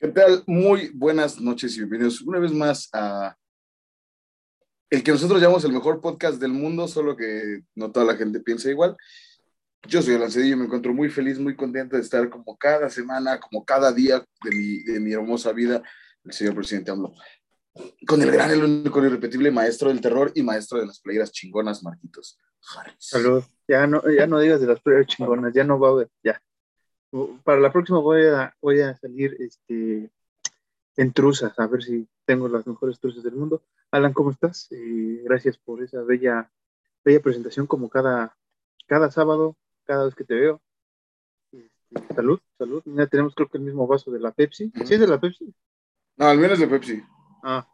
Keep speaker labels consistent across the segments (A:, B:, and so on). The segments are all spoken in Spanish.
A: ¿Qué tal? Muy buenas noches y bienvenidos una vez más a el que nosotros llamamos el mejor podcast del mundo, solo que no toda la gente piensa igual. Yo soy Alan Cedillo me encuentro muy feliz, muy contento de estar como cada semana, como cada día de mi, de mi hermosa vida, el señor presidente AMLO. Con el gran, el único, el irrepetible maestro del terror y maestro de las playeras chingonas, Marquitos Harris.
B: Salud. Ya no, ya no digas de las playeras chingonas, ya no va a haber, ya. Para la próxima voy a, voy a salir este, en truzas, a ver si tengo las mejores truzas del mundo. Alan, ¿cómo estás? Eh, gracias por esa bella, bella presentación como cada, cada sábado, cada vez que te veo. Este, salud, salud. Ya tenemos creo que el mismo vaso de la Pepsi. ¿Sí es de la Pepsi?
A: No, el mío es de Pepsi.
B: Ah.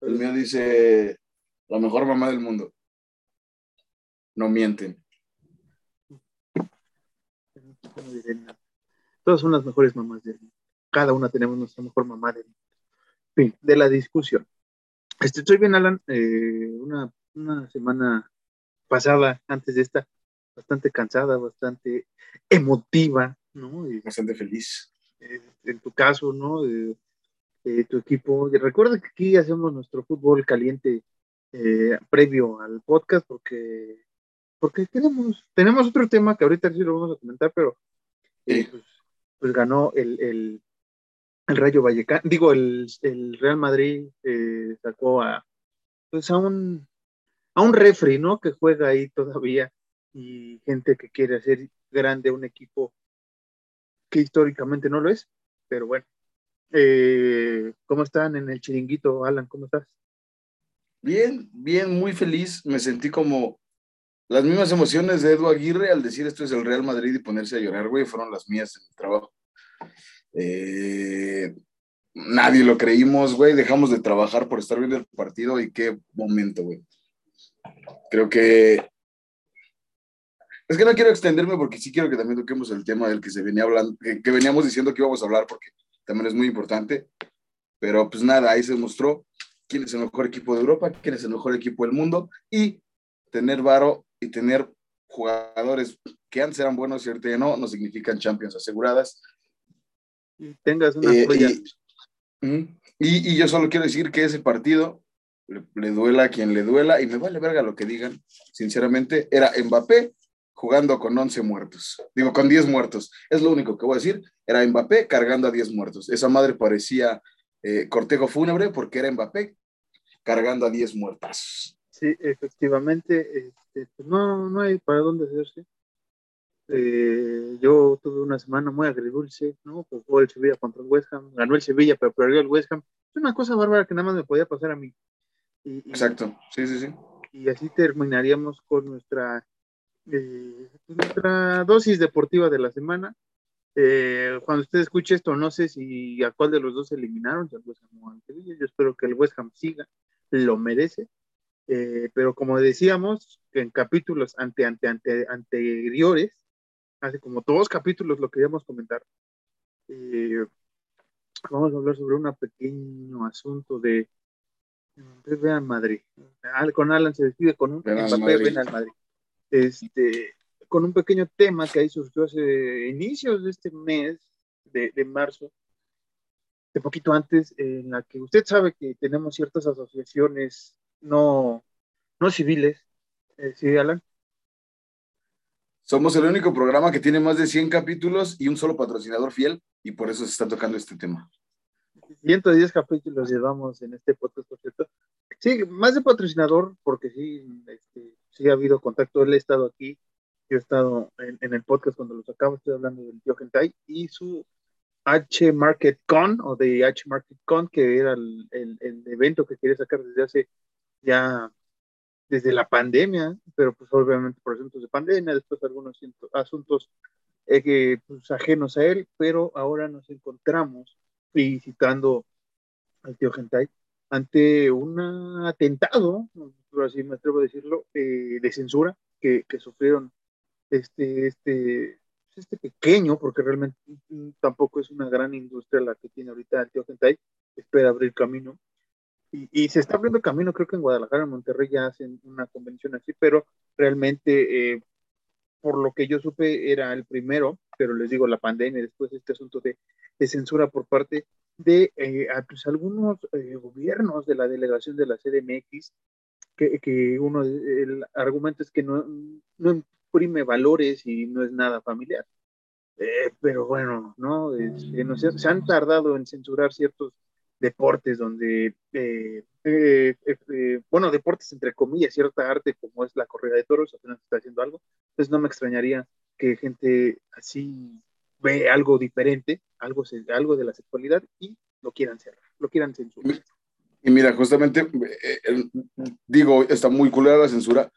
A: El mío dice la mejor mamá del mundo. No mienten.
B: No diré nada. Todas son las mejores mamás del mundo. Cada una tenemos nuestra mejor mamá del mundo. Fin, de la discusión. Este, estoy bien, Alan. Eh, una, una semana pasada, antes de esta, bastante cansada, bastante emotiva, ¿no? Y,
A: Bastante feliz.
B: eh, en tu caso, ¿no? Eh, eh, tu equipo. Y recuerda que aquí hacemos nuestro fútbol caliente eh, previo al podcast porque porque tenemos tenemos otro tema que ahorita sí lo vamos a comentar, pero pues, pues ganó el, el, el Rayo Vallecano, digo, el, el Real Madrid eh, sacó a pues a un a un refri, ¿no? Que juega ahí todavía y gente que quiere hacer grande un equipo que históricamente no lo es, pero bueno. Eh, ¿Cómo están en el chiringuito, Alan? ¿Cómo estás?
A: Bien, bien, muy feliz. Me sentí como las mismas emociones de Edu Aguirre al decir esto es el Real Madrid y ponerse a llorar, güey, fueron las mías en el trabajo. Eh, nadie lo creímos, güey, dejamos de trabajar por estar viendo el partido y qué momento, güey. Creo que... Es que no quiero extenderme porque sí quiero que también toquemos el tema del que se venía hablando, que, que veníamos diciendo que íbamos a hablar porque también es muy importante. Pero pues nada, ahí se mostró quién es el mejor equipo de Europa, quién es el mejor equipo del mundo y tener varo y tener jugadores que antes eran buenos y ahorita ya no, no significan champions aseguradas.
B: Y tengas una
A: Eh, y, y- y yo solo quiero decir que ese partido le, le duela a quien le duela y me vale verga lo que digan. Sinceramente, era Mbappé jugando con 11 muertos. Digo, con 10 muertos. Es lo único que voy a decir. Era Mbappé cargando a 10 muertos. Esa madre parecía eh, cortejo fúnebre porque era Mbappé cargando a 10 muertas.
B: Sí, efectivamente, este, pues no, no hay para dónde hacerse. Eh, yo tuve una semana muy agridulce, ¿no? Pues jugó el Sevilla contra el West Ham, ganó el Sevilla, pero perdió el West Ham. Es una cosa bárbara que nada más me podía pasar a mí. Y, y-
A: Exacto. Sí, sí, sí.
B: y así terminaríamos con nuestra, eh, nuestra dosis deportiva de la semana. Eh, cuando usted escuche esto, no sé si a cuál de los dos eliminaron, si al West Ham o al Sevilla. Yo espero que el West Ham siga, lo merece. Eh, pero como decíamos, que en capítulos ante, ante, ante, anteriores, hace como dos capítulos lo queríamos comentar, eh, vamos a hablar sobre un pequeño asunto de, Real Madrid. Al- Con Alan se despide con un
A: Madrid.
B: Madrid. Este, con un pequeño tema que ahí surgió hace inicios de este mes de, de marzo, de poquito antes, en la que usted sabe que tenemos ciertas asociaciones no, no civiles, eh, ¿sí, Alan?
A: Somos el único programa que tiene más de 100 capítulos y un solo patrocinador fiel y por eso se está tocando este tema.
B: 110 capítulos llevamos en este podcast, por cierto. Sí, más de patrocinador, porque sí, este, sí ha habido contacto. Él ha estado aquí, yo he estado en, en el podcast cuando lo sacaba, estoy hablando del tío Gentai y su H Market Con o de H Market Con, que era el, el, el evento que quería sacar desde hace ya, desde la pandemia, pero pues obviamente por asuntos de pandemia, después algunos asuntos eh, pues, ajenos a él, pero ahora nos encontramos y citando al tío Gentai, ante un atentado, por así me atrevo a decirlo, eh, de censura que, que sufrieron este, este, este pequeño, porque realmente mm, tampoco es una gran industria la que tiene ahorita el tío Gentai, espera abrir camino. Y, y se está abriendo camino, creo que en Guadalajara, en Monterrey ya hacen una convención así, pero realmente, eh, por lo que yo supe, era el primero, pero les digo, la pandemia, después este asunto de, de censura por parte de eh, pues, algunos eh, gobiernos de la delegación de la CDMX, que, que uno, el argumento es que no, no imprime valores y no es nada familiar. Eh, pero bueno, ¿no? no se, se, han tardado en censurar ciertos deportes donde, bueno, deportes entre comillas, cierta arte como es la corrida de toros, apenas está haciendo algo, entonces no me extrañaría que gente así ve algo diferente, algo, algo de la sexualidad y lo quieran cerrar, lo quieran censurar.
A: Y mira, justamente, eh, digo, está muy culera la censura,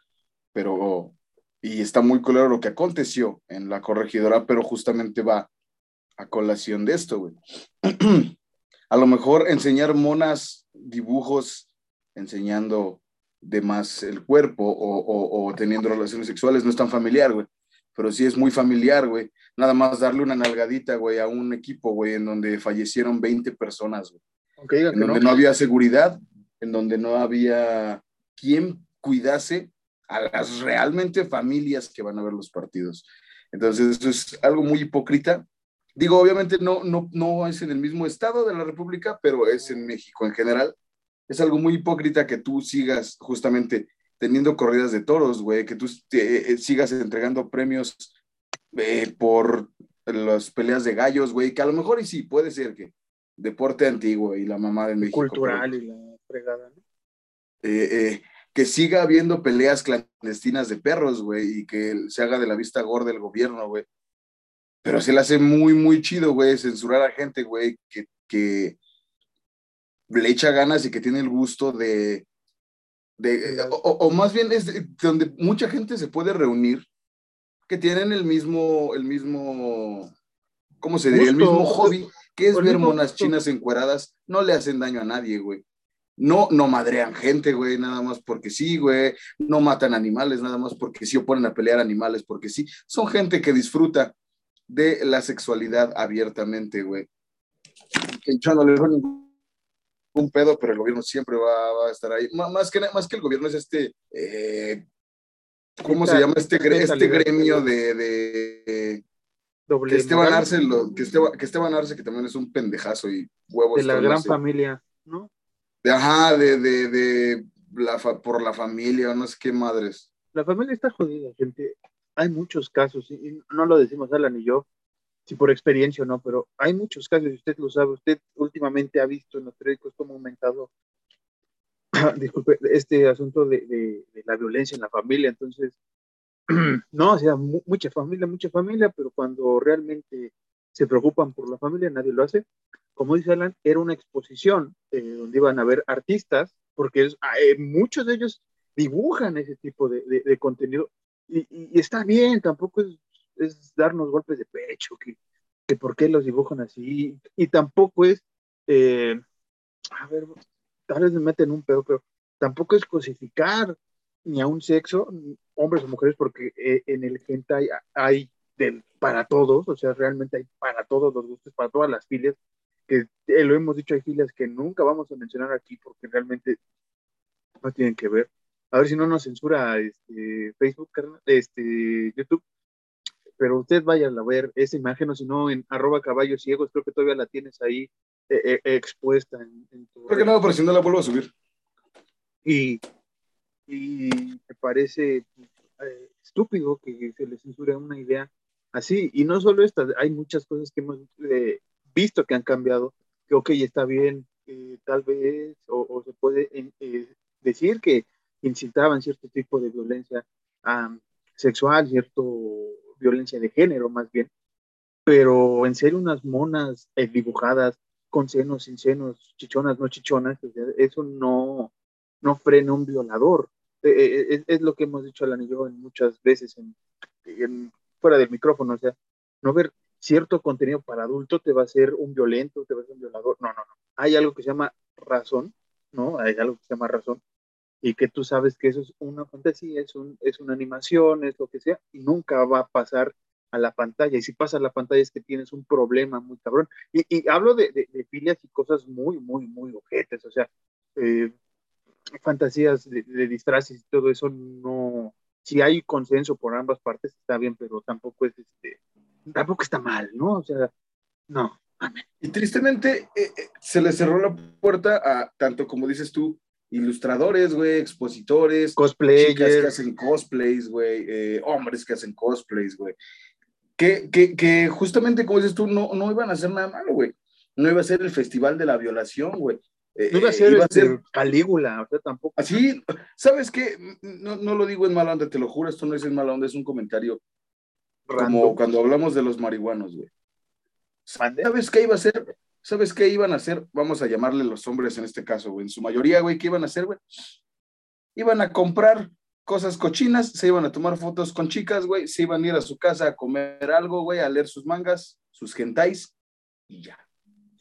A: pero, y está muy culero lo que aconteció en la corregidora, pero justamente va a colación de esto, güey. a lo mejor enseñar monas dibujos enseñando de más el cuerpo o, o, o teniendo relaciones sexuales no es tan familiar, güey pero sí es muy familiar, güey. Nada más darle una nalgadita, güey, a un equipo, güey, en donde fallecieron 20 personas, güey. en donde no. había seguridad, en donde no había quien cuidase a las realmente familias que van a ver los partidos. Entonces, eso es algo muy hipócrita. Digo, obviamente no, no, no es en el mismo estado de la República, pero es en México en general. Es algo muy hipócrita que tú sigas justamente teniendo corridas de toros, güey, que tú eh, sigas entregando premios eh, por las peleas de gallos, güey, que a lo mejor y sí, puede ser que deporte antiguo y la mamá de México.
B: Cultural y la fregada, ¿no?
A: Eh, que siga habiendo peleas clandestinas de perros, güey, y que se haga de la vista gorda el gobierno, güey. Pero se le hace muy, muy chido, güey, censurar a gente, güey, que, que le echa ganas y que tiene el gusto de, o, más bien es donde mucha gente se puede reunir, que tienen el mismo, el mismo, ¿cómo se diría? el mismo hobby, que es ver monas chinas encueradas, no le hacen daño a nadie, güey. No, no madrean gente, güey, nada más porque sí, güey. No matan animales, nada más porque sí, o ponen a pelear animales porque sí. Son gente que disfruta de la sexualidad abiertamente, güey. Que no le un pedo, pero el gobierno siempre va, a estar ahí. más, que, más que el gobierno es este, eh, ¿cómo se llama? Este, este gremio de... de que Esteban, Arce, que, Esteban, que Esteban Arce, que también es un pendejazo y huevos.
B: De la gran familia, ¿no?
A: De, ajá, de, de, de la por la familia, no sé qué madres.
B: La familia está jodida, gente. Hay muchos casos, y no lo decimos Alan y yo, si por experiencia o no, pero hay muchos casos, y usted lo sabe, usted últimamente ha visto en los periódicos cómo ha aumentado, disculpe, este asunto de, la violencia en la familia, entonces, no, o sea, mucha familia, mucha familia, pero cuando realmente se preocupan por la familia, nadie lo hace. Como dice Alan, era una exposición eh, donde iban a ver artistas, porque ah, eh, muchos de ellos dibujan ese tipo de, de contenido, y, y, está bien, tampoco es darnos golpes de pecho, que, que por qué los dibujan así, y tampoco es, eh, a ver, tal vez me meten un pedo, pero tampoco es cosificar ni a un sexo, hombres o mujeres, porque eh, en el gente hay, hay para todos, o sea, realmente hay para todos los gustos, para todas las filias, que eh, lo hemos dicho, hay filias que nunca vamos a mencionar aquí porque realmente no tienen que ver. A ver si no nos censura este, Facebook, este, YouTube, pero usted vaya a ver esa imagen o si no en arroba caballos ciegos, creo que todavía la tienes ahí eh, eh, expuesta en,
A: tu... Creo que nada, pero si no la vuelvo a subir.
B: Y, y me parece eh, estúpido que se le censure una idea así. Y no solo esta, hay muchas cosas que hemos visto que han cambiado, que ok, está bien, tal vez, o, se puede decir que incitaban cierto tipo de violencia sexual, cierto violencia de género más bien, pero en ser unas monas eh, dibujadas con senos, sin senos, chichonas, no chichonas, eso no, no frena un violador. Eh, eh, es, lo que hemos dicho Alan y yo en muchas veces en, fuera del micrófono, o sea, no ver cierto contenido para adulto te va a ser un violento, te va a ser un violador. No, no, no. Hay algo que se llama razón, ¿no? Hay algo que se llama razón y que tú sabes que eso es una fantasía, es, un, es una animación, es lo que sea, y nunca va a pasar a la pantalla. Y si pasa a la pantalla es que tienes un problema muy cabrón. Y, y hablo de, de, filias y cosas muy, muy, muy ojetes, o sea, eh, fantasías de, de, disfraces y todo eso no. Si hay consenso por ambas partes está bien, pero tampoco es este, tampoco está mal, ¿no? O sea, no,
A: Y tristemente eh, eh, se le cerró la puerta a tanto como dices tú, ilustradores, güey, expositores,
B: cosplayers
A: chicas que hacen cosplays, güey, eh, hombres que hacen cosplays, güey. Que, que, que, justamente, como dices tú, no, no iban a hacer nada malo, güey. No iba a ser el festival de la violación, güey.
B: no iba a ser, iba a ser... Este, Calígula, o sea, tampoco.
A: Así, ¿sabes qué? No, no, lo digo en mala onda, te lo juro, esto no es en mala onda, es un comentario como cuando hablamos de los marihuanos, güey. ¿Sabes qué iba a hacer? ¿Sabes qué iban a hacer? Vamos a llamarle los hombres en este caso, güey. En su mayoría, güey, ¿qué iban a hacer, güey? Iban a comprar cosas cochinas, se iban a tomar fotos con chicas, güey, se iban a ir a su casa a comer algo, güey, a leer sus mangas, sus gentais y ya.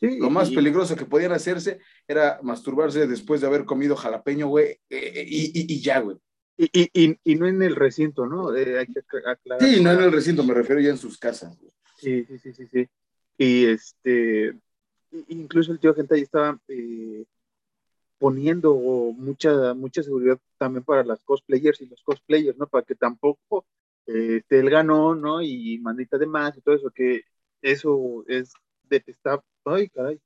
A: Lo más peligroso que podían hacerse era masturbarse después de haber comido jalapeño, güey, eh, y, y, ya, güey.
B: Y, y, y, no en el recinto, ¿no? Eh, hay que
A: aclarar. Sí, no en el recinto, me refiero ya en sus casas.
B: Sí, sí, sí, sí, sí. Y este, incluso el tío gente ahí estaba eh, poniendo mucha, mucha seguridad también para las cosplayers y los cosplayers, ¿no? Para que tampoco eh, esté el ganón, ¿no? Y manita de más y todo eso, que eso es detestable. Ay, caray.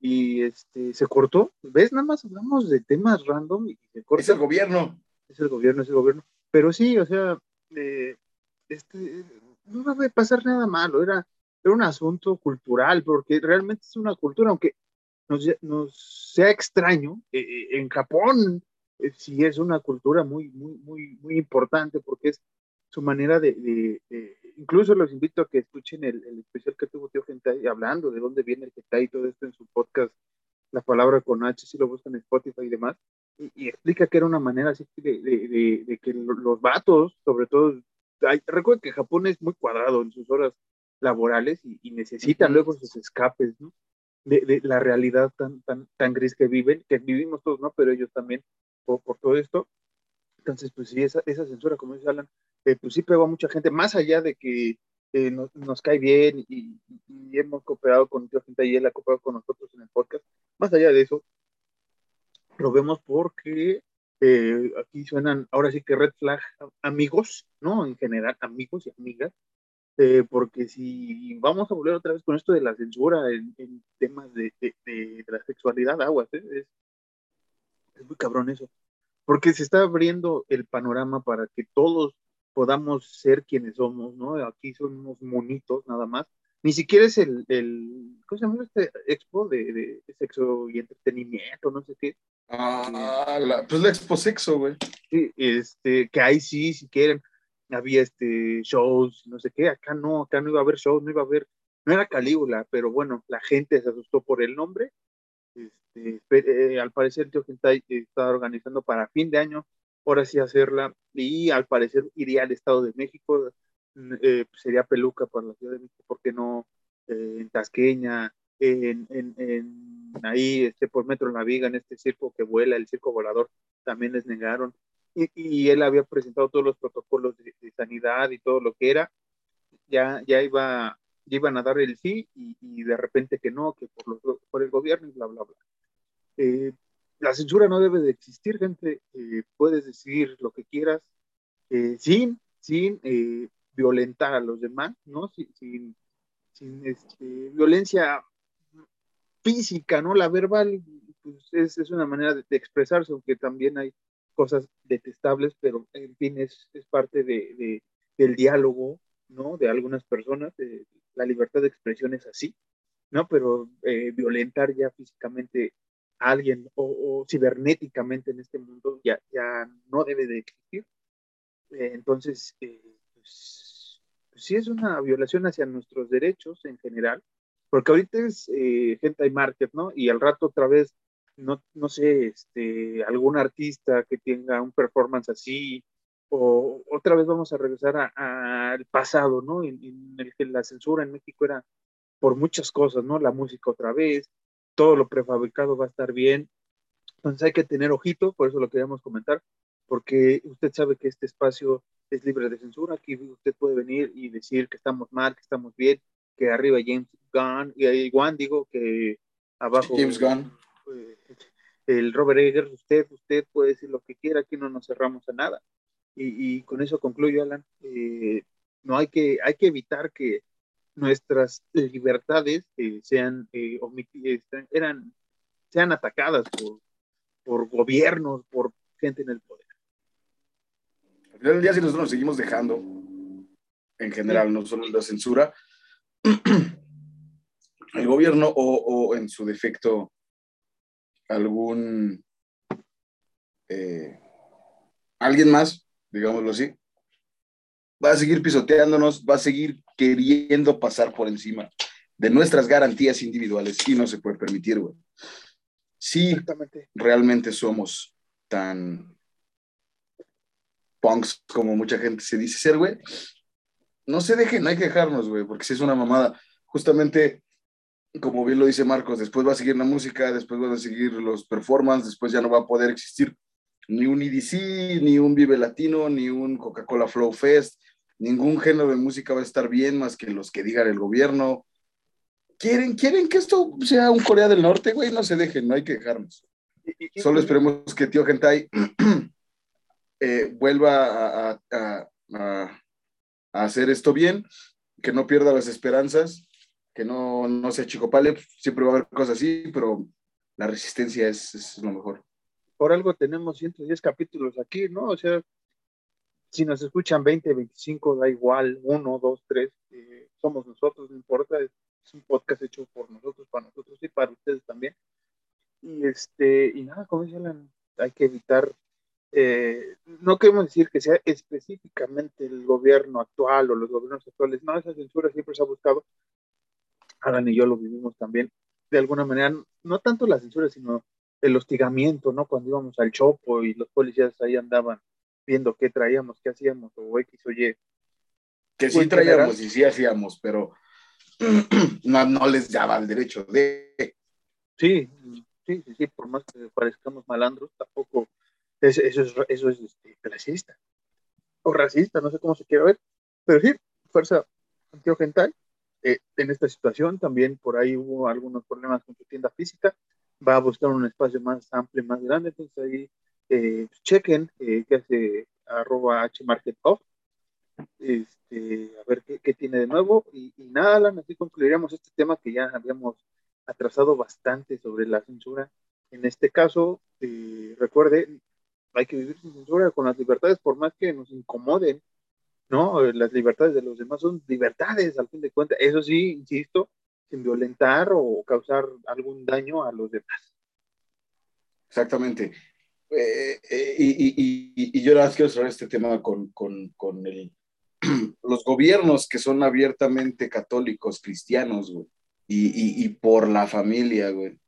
B: y este se cortó. ¿Ves? Nada más hablamos de temas random y se corta.
A: Es el gobierno.
B: Es el gobierno, es el gobierno. Pero sí, o sea, eh, este, no va a pasar nada malo, era, era un asunto cultural, porque realmente es una cultura, aunque nos, nos sea extraño, eh, eh, en Japón sí es una cultura muy, muy, muy, muy importante, porque es su manera de, incluso los invito a que escuchen el, especial que tuvo Tío Gentai hablando de dónde viene el Gentai y todo esto en su podcast, La Palabra con H, si lo buscan en Spotify y demás, y, explica que era una manera así de, de que los vatos, sobre todo, recuerden que Japón es muy cuadrado en sus horas laborales y, necesitan luego sus escapes, ¿no? De, la realidad tan, tan, tan gris que viven, que vivimos todos, ¿no? Pero ellos también por, por todo esto. Entonces, pues sí, esa, esa censura, como dice Alan, eh, pues sí pegó a mucha gente, más allá de que eh, nos, nos, cae bien y, hemos cooperado con mucha gente y él ha cooperado con nosotros en el podcast, más allá de eso, lo vemos porque eh, aquí suenan, ahora sí que red flag amigos, ¿no? En general, amigos y amigas, porque si vamos a volver otra vez con esto de la censura en, temas de, de, la sexualidad, aguas, es, es muy cabrón eso, porque se está abriendo el panorama para que todos podamos ser quienes somos, ¿no? Aquí somos monitos nada más. Ni siquiera es el, el ¿cómo se llama este expo de, de, sexo y entretenimiento, no sé qué?
A: Ah, la, pues la expo sexo, güey.
B: Sí, este, que ahí sí, si quieren, había este shows, no sé qué, acá no, acá no iba a haber shows, no iba a haber, no era Calígula, pero bueno, la gente se asustó por el nombre. Este, eh, al parecer tío Gentai está organizando para fin de año ahora sí hacerla, y al parecer iría al Estado de México, mm, eh, sería peluca para la Ciudad de México, porque no eh, en Tasqueña, en, en, ahí este, por Metro La Viga, en este circo que vuela, el circo volador, también les negaron, y, y él había presentado todos los protocolos de, sanidad y todo lo que era, ya, ya iba ya iban a dar el sí y, y de repente que no, que por, los, por el gobierno y bla, bla, bla. Eh, la censura no debe de existir, gente. Eh, puedes decir lo que quieras eh, sin, sin eh, violentar a los demás, ¿no? Sin, sin, este, violencia física, ¿no? La verbal pues, es, es, una manera de, expresarse, aunque también hay cosas detestables, pero en fin, es, es parte de, de, del diálogo, ¿no? De algunas personas, la libertad de expresión es así, ¿no? Pero violentar ya físicamente alguien o, cibernéticamente en este mundo ya, ya no debe de existir. Eh, entonces, eh, pues, pues, sí es una violación hacia nuestros derechos en general, porque ahorita es eh, gente hay market, ¿no? Y al rato otra vez, no, no sé, este, algún artista que tenga un performance así, o otra vez vamos a regresar al pasado, ¿no? En, en, el que la censura en México era por muchas cosas, ¿no? La música otra vez, todo lo prefabricado va a estar bien. Entonces hay que tener ojito, por eso lo queríamos comentar, porque usted sabe que este espacio es libre de censura. Aquí usted puede venir y decir que estamos mal, que estamos bien, que arriba James Gunn, y Juan digo que abajo
A: James Gunn.
B: Eh, el Robert Eggers, usted, usted puede decir lo que quiera, aquí no nos cerramos a nada. Y, con eso concluyo, Alan. Eh, no hay que, hay que evitar que nuestras libertades sean, eran, sean atacadas por, por gobiernos, por gente en el poder.
A: Al final del día, si nosotros nos seguimos dejando, en general, no solo la censura, el gobierno o, en su defecto algún eh, alguien más, digámoslo así, va a seguir pisoteándonos, va a seguir queriendo pasar por encima de nuestras garantías individuales y no se puede permitir, güey. Sí, realmente somos tan punks como mucha gente se dice ser, güey. No se dejen, no hay que dejarnos, güey, porque si es una mamada. Justamente, como bien lo dice Marcos, después va a seguir la música, después van a seguir los performances, después ya no va a poder existir ni un EDC, ni un Vive Latino, ni un Coca-Cola Flow Fest, ningún género de música va a estar bien más que los que digan el gobierno, quieren, quieren que esto sea un Corea del Norte, güey, no se dejen, no hay que dejarnos. Solo esperemos que tío Gentai eh, vuelva a, hacer esto bien, que no pierda las esperanzas, que no, no sea chicopale, siempre va a haber cosas así, pero la resistencia es, es lo mejor.
B: Por algo tenemos 110 capítulos aquí, ¿no? O sea, si nos escuchan 20, 25, da igual, uno, dos, tres, eh, somos nosotros, no importa, es un podcast hecho por nosotros, para nosotros y para ustedes también. Y, este, y nada, como dicen, hay que evitar, eh, no queremos decir que sea específicamente el gobierno actual o los gobiernos actuales, no, esa censura siempre se ha buscado, Alan y yo lo vivimos también, de alguna manera, no tanto la censura, sino el hostigamiento, ¿no? Cuando íbamos al Chopo y los policías ahí andaban viendo qué traíamos, qué hacíamos, o X o Y.
A: Que sí traíamos y sí hacíamos, pero no, no les daba el derecho de.
B: Sí, sí, sí, sí, por más que parezcamos malandros, tampoco eso es, eso es este, racista o racista, no sé cómo se quiere ver, pero sí, fuerza antiogental. Eh, en esta situación también por ahí hubo algunos problemas con su tienda física, va a buscar un espacio más amplio, más grande, entonces ahí eh, chequen eh, que hace arroba hmarketoff este, a ver qué, tiene de nuevo. Y, nada, Alan, así concluiríamos este tema que ya habíamos atrasado bastante sobre la censura. En este caso, eh, recuerde, hay que vivir sin censura con las libertades, por más que nos incomoden, ¿no? Las libertades de los demás son libertades, al fin de cuentas. Eso sí, insisto, sin violentar o causar algún daño a los demás.
A: Exactamente. Eh, eh, y, y, yo más quiero cerrar este tema con, con, con el, los gobiernos que son abiertamente católicos, cristianos, güey, y, por la familia, güey.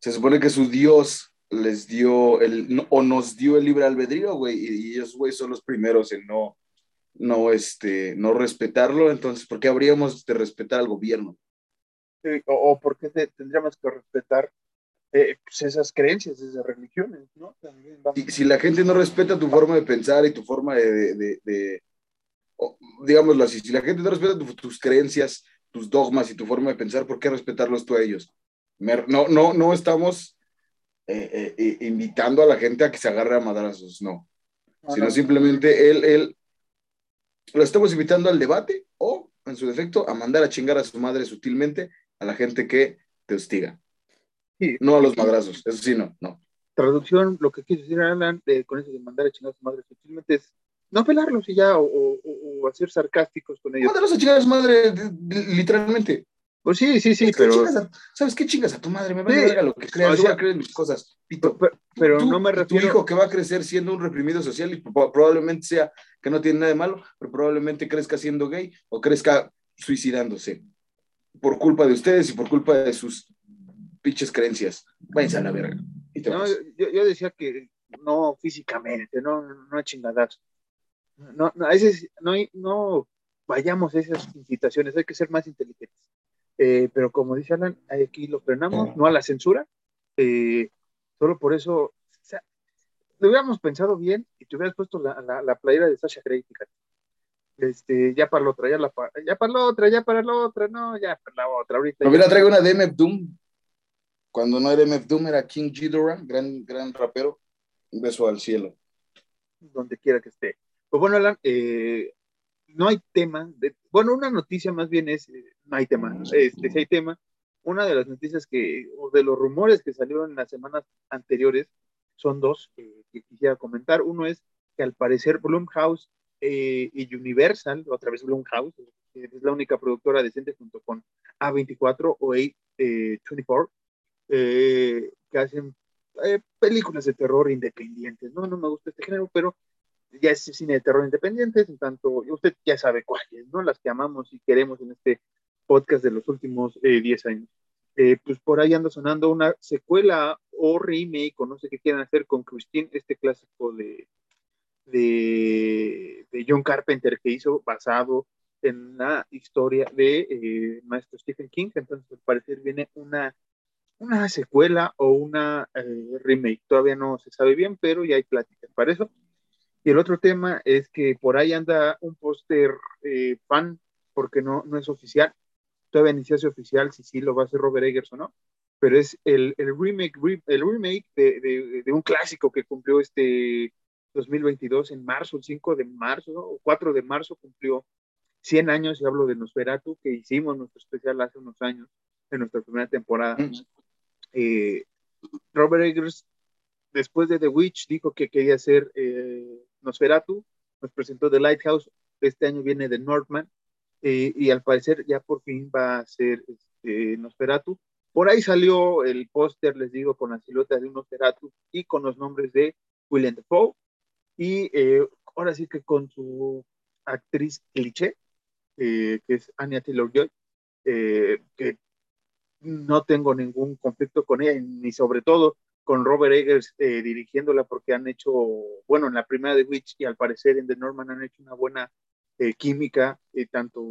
A: Se supone que su Dios les dio el, o nos dio el libre albedrío, güey, y, ellos, güey, son los primeros en no, no, este, no respetarlo, entonces, ¿por qué habríamos de respetar al gobierno?
B: o, por qué tendríamos que respetar eh, pues, esas creencias, esas religiones, ¿no?
A: si, la gente no respeta tu forma de pensar y tu forma de, digámoslo así, si la gente no respeta tus creencias, tus dogmas y tu forma de pensar, ¿por qué respetarlos tú a ellos? no, no, no estamos eh, eh, eh, invitando a la gente a que se agarre a madrazos, no. sino simplemente él, él, lo estamos invitando al debate o, en su defecto, a mandar a chingar a su madre sutilmente a la gente que te hostiga. No a los madrazos, eso sí, no, no.
B: Traducción, lo que quiere decir Alan con eso de mandar a chingar a su madre sutilmente es no pelarlos y ya, o, o, o hacer sarcásticos con ellos.
A: Mándalos a chingar a su madre, literalmente.
B: Pues sí, sí, sí, pero.
A: ¿Sabes qué chingas a tu madre? Me va a a lo que creas, yo voy a creer en mis cosas.
B: Pito. Pero, no me refiero.
A: Tu hijo que va a crecer siendo un reprimido social y probablemente sea que no tiene nada de malo, pero probablemente crezca siendo gay o crezca suicidándose. Por culpa de ustedes y por culpa de sus pinches creencias. Váyanse a la verga.
B: No, yo, yo, decía que no físicamente, no, no a chingadas no, no, a veces no, no vayamos a esas incitaciones, hay que ser más inteligentes. Eh, pero como dice Alan, aquí lo frenamos, no a la censura. Eh, solo por eso, o sea, lo hubiéramos pensado bien y te hubieras puesto la, la, playera de Sasha Grey, Este, ya para la otra, ya, la, ya para la otra, ya para la otra, no, ya para la otra. Ahorita
A: Hubiera traigo una de MF Doom. Cuando no era MF Doom, era King Ghidorah, gran, gran rapero. Un beso al cielo.
B: Donde quiera que esté. Pues bueno, Alan, eh, no hay tema, de, bueno, una noticia más bien es, eh, no hay tema, este, si hay tema, una de las noticias que, o de los rumores que salieron en las semanas anteriores, son dos que quisiera comentar. Uno es que al parecer Blumhouse eh, y Universal, otra vez Blumhouse, es la única productora decente junto con A24 o A24, eh, que hacen películas de terror independientes. No, no me gusta este género, pero ya es cine de terror independiente, en tanto, usted ya sabe cuáles, ¿no? Las que amamos y queremos en este podcast de los últimos 10 eh, años. Eh, pues por ahí anda sonando una secuela o remake, o no sé qué quieran hacer con Christine, este clásico de, de, John Carpenter que hizo basado en la historia de eh, maestro Stephen King. Entonces, al parecer viene una, una secuela o una remake. Todavía no se sabe bien, pero ya hay pláticas para eso. Y el otro tema es que por ahí anda un póster eh, fan, porque no, no es oficial. Todavía ni se hace oficial si sí lo va a hacer Robert Eggers o no. Pero es el, el remake, el remake de, de, un clásico que cumplió este 2022 en marzo, el 5 de marzo, o 4 de marzo cumplió 100 años, y hablo de Nosferatu, que hicimos nuestro especial hace unos años, en nuestra primera temporada. Mm. Eh, Robert Eggers, después de The Witch, dijo que quería hacer eh, Nosferatu, nos presentó The Lighthouse, este año viene de Northman, eh, y al parecer ya por fin va a ser este, Nosferatu. Por ahí salió el póster, les digo, con la silueta de un Nosferatu y con los nombres de William Dafoe, y eh, ahora sí que con su actriz cliché, eh, que es Anya Taylor-Joy, que no tengo ningún conflicto con ella, ni sobre todo con Robert Eggers eh, dirigiéndola porque han hecho, bueno, en la primera de Witch y al parecer en The Norman han hecho una buena eh, química, eh, tanto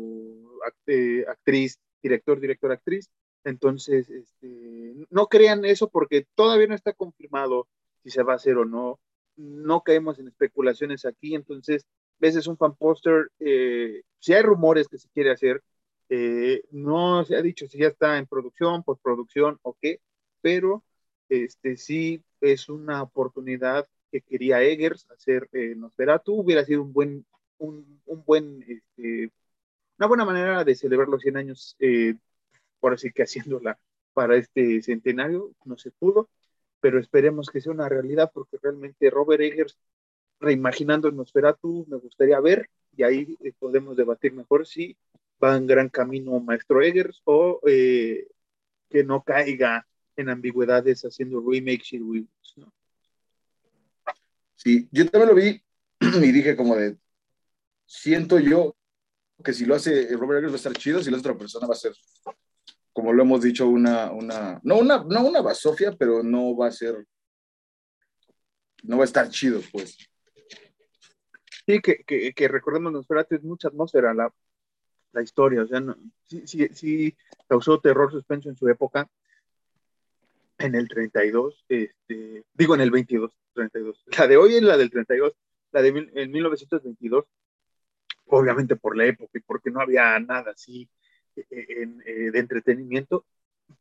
B: actriz, director, director, actriz. Entonces, este, no crean eso porque todavía no está confirmado si se va a hacer o no. No caemos en especulaciones aquí, entonces, veces un fan póster, si hay rumores que se quiere hacer, no se ha dicho si ya está en producción, postproducción o qué, pero este, sí es una oportunidad que quería Eggers hacer eh, Nosferatu, hubiera sido un buen, un, buen, este, una buena manera de celebrar los 100 años, eh, por así que haciéndola para este centenario, no se pudo, pero esperemos que sea una realidad porque realmente Robert Eggers reimaginando Nosferatu me gustaría ver y ahí eh, podemos debatir mejor si va en gran camino Maestro Eggers o eh, que no caiga en ambigüedades haciendo remakes y reboots, ¿no?
A: Sí, yo también lo vi y dije como de, siento yo que si lo hace Robert Eggers va a estar chido, si la otra persona va a ser, como lo hemos dicho, una, una, no una, no una basofia, pero no va a ser, no va a estar chido, pues.
B: Sí, que, que, que recordemos, Nosferatu es mucha atmósfera la, la historia, o sea, sí, sí, sí causó terror suspenso en su época, en el 32, este, digo en el 22, 32. La de hoy es la del 32, la de en 1922, obviamente por la época y porque no había nada así eh, eh, de entretenimiento,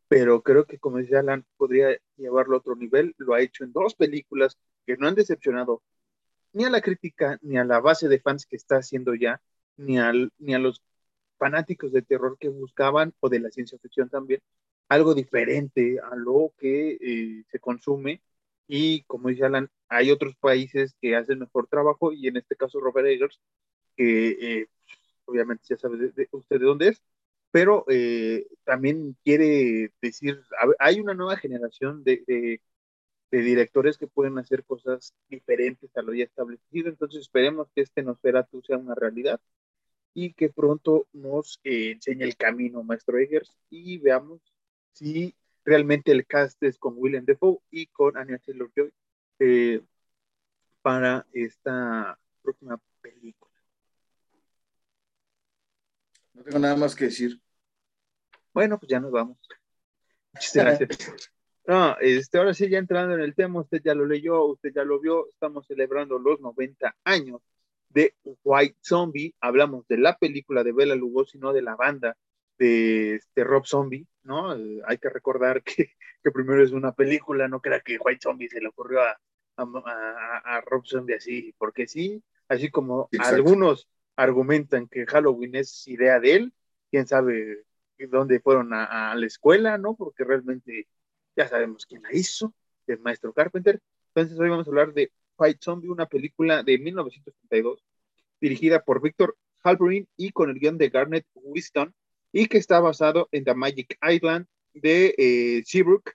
B: pero creo que como decía Alan, podría llevarlo a otro nivel. Lo ha hecho en dos películas que no han decepcionado ni a la crítica, ni a la base de fans que está haciendo ya, ni, al, ni a los fanáticos de terror que buscaban o de la ciencia ficción también, algo diferente a lo que eh, se consume. Y como dice Alan, hay otros países que hacen mejor trabajo y en este caso Robert Eggers, que eh, obviamente ya sabe usted de dónde es, pero eh, también quiere decir, hay una nueva generación de, de, directores que pueden hacer cosas diferentes a lo ya establecido, entonces esperemos que este Nosferatu sea una realidad y que pronto nos enseñe el camino, maestro Eggers, y veamos si realmente el cast es con William Defoe y con Anya Taylor-Joy eh, para esta próxima película.
A: No tengo nada más que decir.
B: Bueno, pues ya nos vamos. Muchas gracias. No, este, ahora sí, ya entrando en el tema, usted ya lo leyó, usted ya lo vio, estamos celebrando los 90 años de White Zombie, hablamos de la película de Bela Lugosi, no de la banda de este Rob Zombie, ¿no? Eh, hay que recordar que, primero es una película, no crea que White Zombie se le ocurrió a, a, Rob Zombie así, porque sí, así como algunos, argumentan que Halloween es idea de él, quién sabe dónde fueron a, la escuela, ¿no? Porque realmente ya sabemos quién la hizo, el maestro Carpenter. Entonces hoy vamos a hablar de Fight Zombie, una película de 1932, dirigida por Victor Halperin y con el guion de Garnet Wiston, y que está basado en The Magic Island de eh, Seabrook.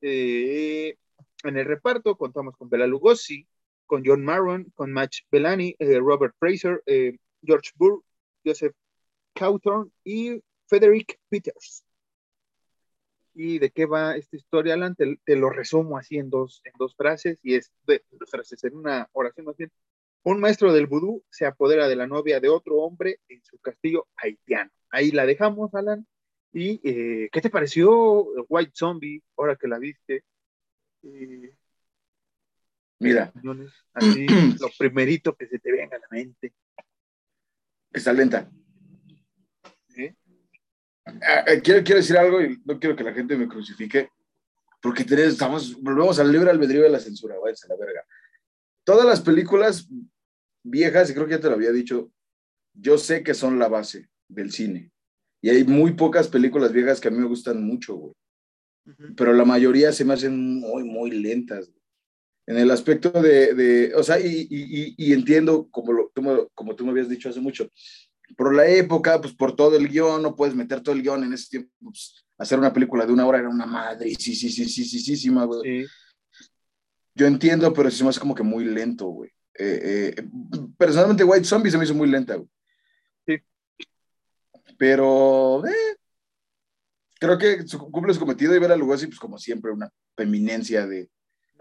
B: Eh, en el reparto contamos con Bela Lugosi, con John Marron, con Match Bellani, eh, Robert Fraser, eh, George Burr, Joseph Cawthorn y Frederick Peters. ¿Y de qué va esta historia, Alan? Te, lo resumo así en dos, en dos frases, y es dos frases, en una oración más bien. Un maestro del vudú se apodera de la novia de otro hombre en su castillo haitiano. Ahí la dejamos, Alan. ¿Y eh, qué te pareció White Zombie, ahora que la viste? Eh,
A: Mira.
B: Así, lo primerito que se te venga a la mente.
A: Está lenta. Ah, eh, quiero, quiero decir algo y no quiero que la gente me crucifique, porque tenés, estamos, volvemos al libre albedrío de la censura, váyanse a la verga. Todas las películas viejas, y creo que ya te lo había dicho, yo sé que son la base del cine. Y hay muy pocas películas viejas que a mí me gustan mucho, güey. Pero la mayoría se me hacen muy, muy lentas. En el aspecto de, de o sea, y, y, y entiendo, como, lo, como tú me habías dicho hace mucho, por la época, pues por todo el guion, no puedes meter todo el guion en ese tiempo. Pues, hacer una película de una hora era una madre, sí, sí, sí, sí, sí, sí, sí, güey. Yo entiendo, pero sí me hace como que muy lento, güey. Eh, eh, personalmente, White Zombie se me hizo muy lenta, güey. Sí. Pero, eh, creo que cumple su cometido y ver a Lugosi, pues como siempre, una eminencia de,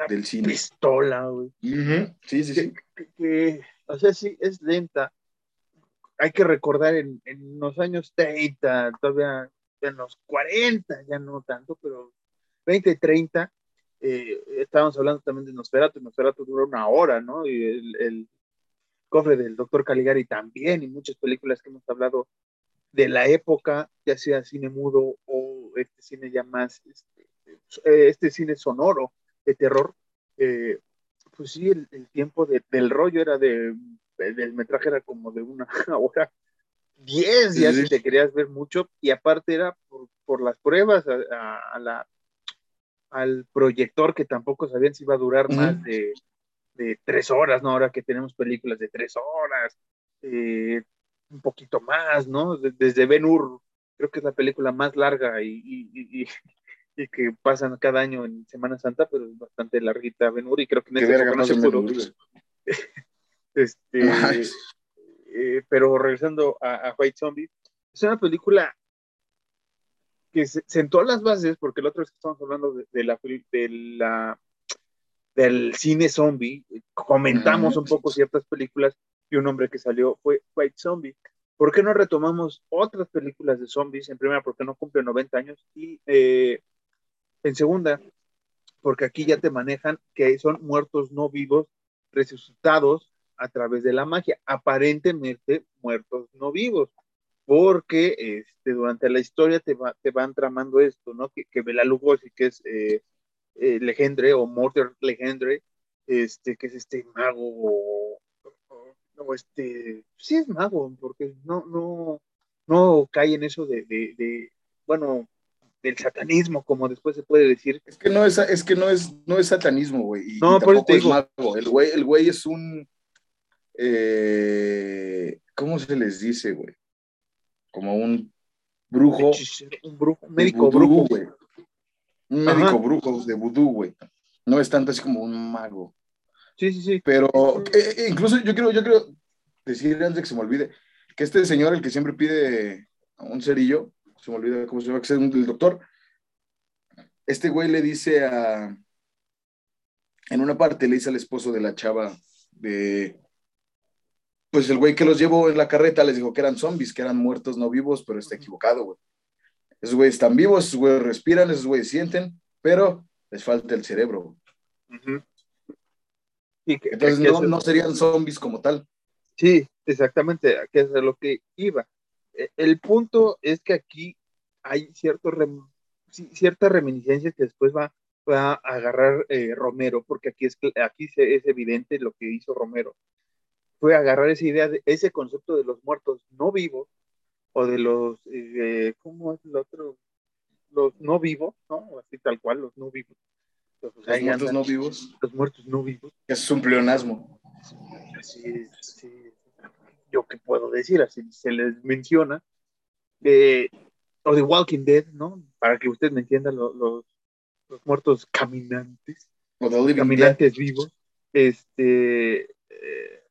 A: del cine.
B: Pistola, güey.
A: Sí, sí, sí.
B: o sea, sí, es lenta, hay que recordar en, en, los años 30, todavía en los 40, ya no tanto, pero 20, 30, eh, estábamos hablando también de Nosferatu, Nosferatu duró una hora, ¿no? Y el, el, cofre del doctor Caligari también, y muchas películas que hemos hablado de la época, ya sea cine mudo o este cine ya más, este, eh, este cine sonoro de terror, eh, pues sí, el, el tiempo de, del rollo era de el metraje era como de una hora, diez ya si te querías ver mucho, y aparte era por, las pruebas a, la, al proyector que tampoco sabían si iba a durar más de, tres horas, ¿no? Ahora que tenemos películas de tres horas, eh, un poquito más, ¿no? Desde Ben Hur, creo que es la película más larga y, y, que pasan cada año en Semana Santa, pero es bastante larguita Ben Hur y creo que en no se pudo. Este, eh, pero regresando a, White Zombie, es una película que sentó las bases, porque la otra vez que estamos hablando de, la, de la, del cine zombie, comentamos un poco ciertas películas y un hombre que salió fue White Zombie. ¿Por qué no retomamos otras películas de zombies? En primera, porque no cumple 90 años y eh, en segunda, porque aquí ya te manejan que son muertos no vivos resucitados a través de la magia, aparentemente muertos no vivos, porque este, durante la historia te, te van tramando esto, ¿no? Que, que Bela Lugosi, que es eh, eh, Legendre o Morter Legendre, este, que es este mago, no, este, sí es mago, porque no, no, no cae en eso de, de, bueno, del satanismo, como después se puede decir.
A: Es que no es, es que no es, no es satanismo, güey. No, por eso es mago. El güey, el güey es un eh, ¿cómo se les dice, güey? Como un brujo.
B: Un brujo, médico brujo.
A: güey. Un médico brujo de vudú, güey. No es tanto así como un mago.
B: Sí, sí, sí.
A: Pero eh, eh, incluso yo quiero, yo quiero decir antes de que se me olvide, que este señor, el que siempre pide un cerillo, se me olvida cómo se llama, que es el doctor, este güey le dice a, en una parte le dice al esposo de la chava de, pues el güey que los llevó en la carreta les dijo que eran zombies, que eran muertos no vivos, pero está equivocado, güey. Esos güeyes están vivos, esos güeyes respiran, esos güeyes sienten, pero les falta el cerebro. Entonces no, serían zombies como tal.
B: Sí, exactamente, aquí es lo que iba. E, el punto es que aquí hay cierto ciertas reminiscencias que después va, a agarrar eh, Romero, porque aquí, es, aquí es evidente lo que hizo Romero fue agarrar esa idea, de, ese concepto de los muertos no vivos, o de los, eh, ¿cómo es el otro? Los no vivos, ¿no? Así tal cual, los no vivos.
A: Los, los muertos no vivos.
B: Los muertos no vivos.
A: Es un pleonasmo.
B: Así, sí, yo qué puedo decir, así se les menciona. Eh, o de Walking Dead, ¿no? Para que usted me entienda, los, los, muertos caminantes.
A: O de
B: caminantes vivos. Este. Eh,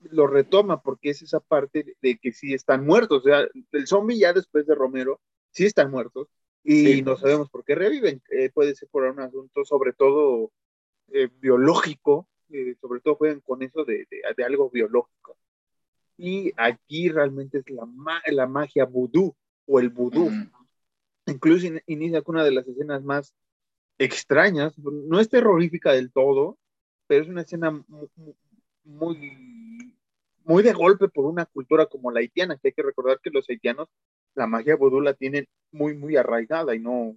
B: lo retoma porque es esa parte de que sí están muertos. O sea, el zombie ya después de Romero, sí están muertos y no sabemos por qué reviven. Eh, puede ser por un asunto sobre todo eh, biológico, eh, sobre todo juegan con eso de, de, algo biológico. Y aquí realmente es la, la magia vudú o el vudú. Incluso inicia con una de las escenas más extrañas, no es terrorífica del todo, pero es una escena muy, muy de golpe por una cultura como la haitiana, que hay que recordar que los haitianos la magia vudú la tienen muy, muy arraigada y no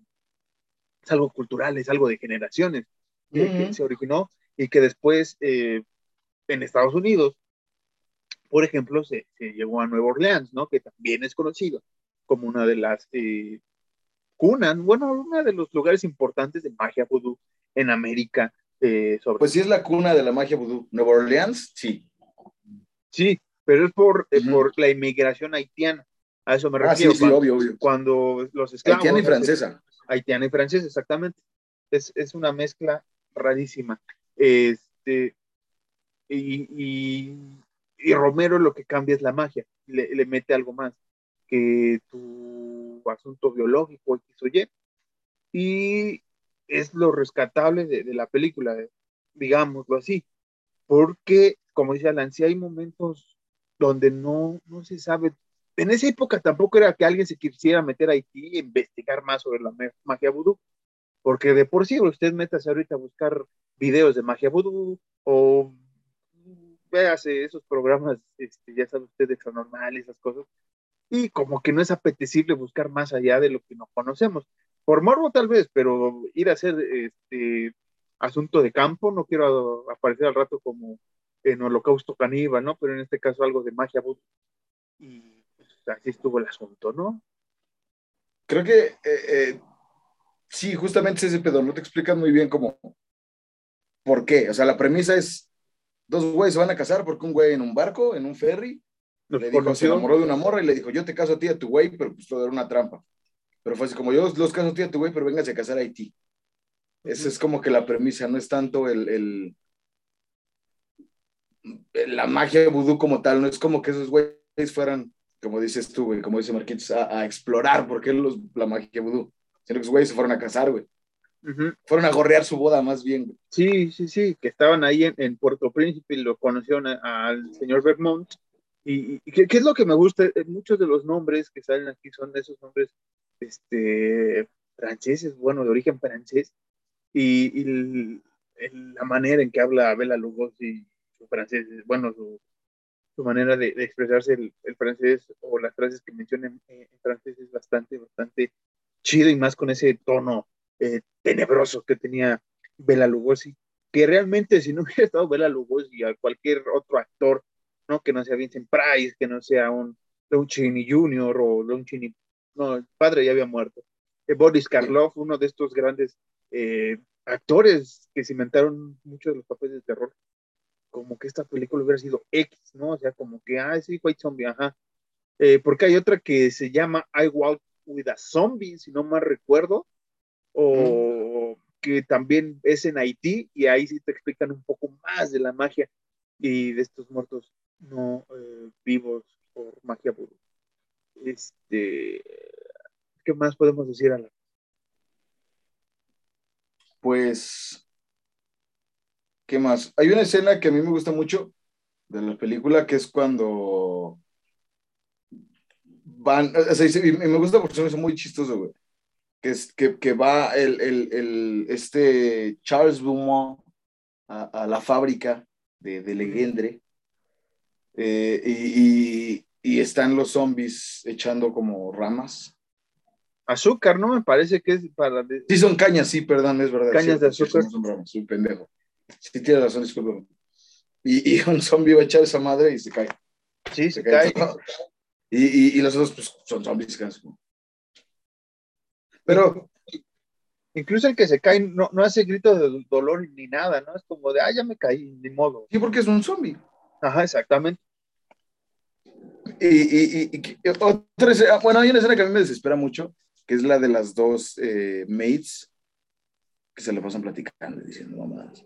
B: es algo cultural, es algo de generaciones que, se originó y que después eh, en Estados Unidos, por ejemplo, se, se, llegó a Nueva Orleans, ¿no? Que también es conocido como una de las eh, cunas, bueno, uno de los lugares importantes de magia vudú en América. Eh, sobre
A: pues sí es la cuna de la magia vudú. Nueva Orleans, sí.
B: Sí, pero es por, eh, por la inmigración haitiana. A eso me refiero.
A: Ah, sí, sí, cuando, obvio, obvio.
B: Cuando los esclavos.
A: Haitiana y francesa.
B: Haitiana y francesa, exactamente. Es, es una mezcla rarísima. Este, y, y, y, Romero lo que cambia es la magia. Le, le mete algo más que tu asunto biológico, X o Y. Y es lo rescatable de, de la película, digámoslo así. Porque como dice Alan, si hay momentos donde no, no se sabe. En esa época tampoco era que alguien se quisiera meter a Haití e investigar más sobre la magia vudú, porque de por sí usted métase ahorita a buscar videos de magia vudú o véase esos programas, este, ya sabe usted, extranormal, esas cosas, y como que no es apetecible buscar más allá de lo que no conocemos. Por morbo tal vez, pero ir a hacer este asunto de campo, no quiero aparecer al rato como en Holocausto Caníbal, ¿no? Pero en este caso algo de magia Y pues, así estuvo el asunto, ¿no?
A: Creo que eh, eh, sí, justamente ese pedo, no te explican muy bien cómo, por qué. O sea, la premisa es, dos güeyes se van a casar porque un güey en un barco, en un ferry, le dijo, se enamoró de una morra y le dijo, yo te caso a ti a tu güey, pero pues todo era una trampa. Pero fue así como, yo los caso a ti a tu güey, pero véngase a casar a Haití. Esa es como que la premisa, no es tanto el la magia de vudú como tal, no es como que esos güeyes fueran, como dices tú, güey, como dice Marquitos, a, explorar por qué los, la magia vudú, sino que esos güeyes se fueron a casar, güey. Fueron a gorrear su boda más bien, güey.
B: Sí, sí, sí, que estaban ahí en, Puerto Príncipe y lo conocieron al señor Vermont. Y, ¿qué, es lo que me gusta? Eh, muchos de los nombres que salen aquí son esos nombres este, franceses, bueno, de origen francés. Y, la manera en que habla Bela Lugosi francés, bueno, su, manera de, expresarse el, francés o las frases que mencionan en, francés es bastante, bastante chido y más con ese tono eh, tenebroso que tenía Bela Lugosi, que realmente si no hubiera estado Bela Lugosi a cualquier otro actor, ¿no? Que no sea Vincent Price, que no sea un Lon Chaney Jr. o Lon Chaney, no, el padre ya había muerto. Eh, Boris Karloff, uno de estos grandes eh, actores que cimentaron muchos de los papeles de terror como que esta película hubiera sido X, ¿no? O sea, como que, ah, sí, White Zombie, ajá. Eh, porque hay otra que se llama I Walk with a Zombie, si no mal recuerdo, o que también es en Haití, y ahí sí te explican un poco más de la magia y de estos muertos no eh, vivos por magia vudú. Este, ¿qué más podemos decir, Alan?
A: Pues ¿Qué más? Hay una escena que a mí me gusta mucho de la película, que es cuando van, o sea, y me gusta porque es muy chistoso, güey. Que, es, que, que va el, el, el, este Charles Beaumont a, a la fábrica de, de Legendre eh, y, y, y, están los zombies echando como ramas.
B: Azúcar, ¿no? Me parece que es para...
A: Sí, son cañas, sí, perdón, es verdad.
B: Cañas de azúcar.
A: Son ramas, soy pendejo. Sí, tienes razón, disculpe. Y, y un zombie va a echar esa madre y se cae.
B: Sí, se, cae.
A: Y, y, y, los otros pues, son zombies. Pero.
B: Incluso el que se cae no, no hace grito de dolor ni nada, ¿no? Es como de, ah, ya me caí, ni modo.
A: Sí, porque es un zombie.
B: Ajá, exactamente.
A: Y, y, y, otra escena, bueno, hay una escena que a mí me desespera mucho, que es la de las dos eh, mates que se le pasan platicando y diciendo mamadas.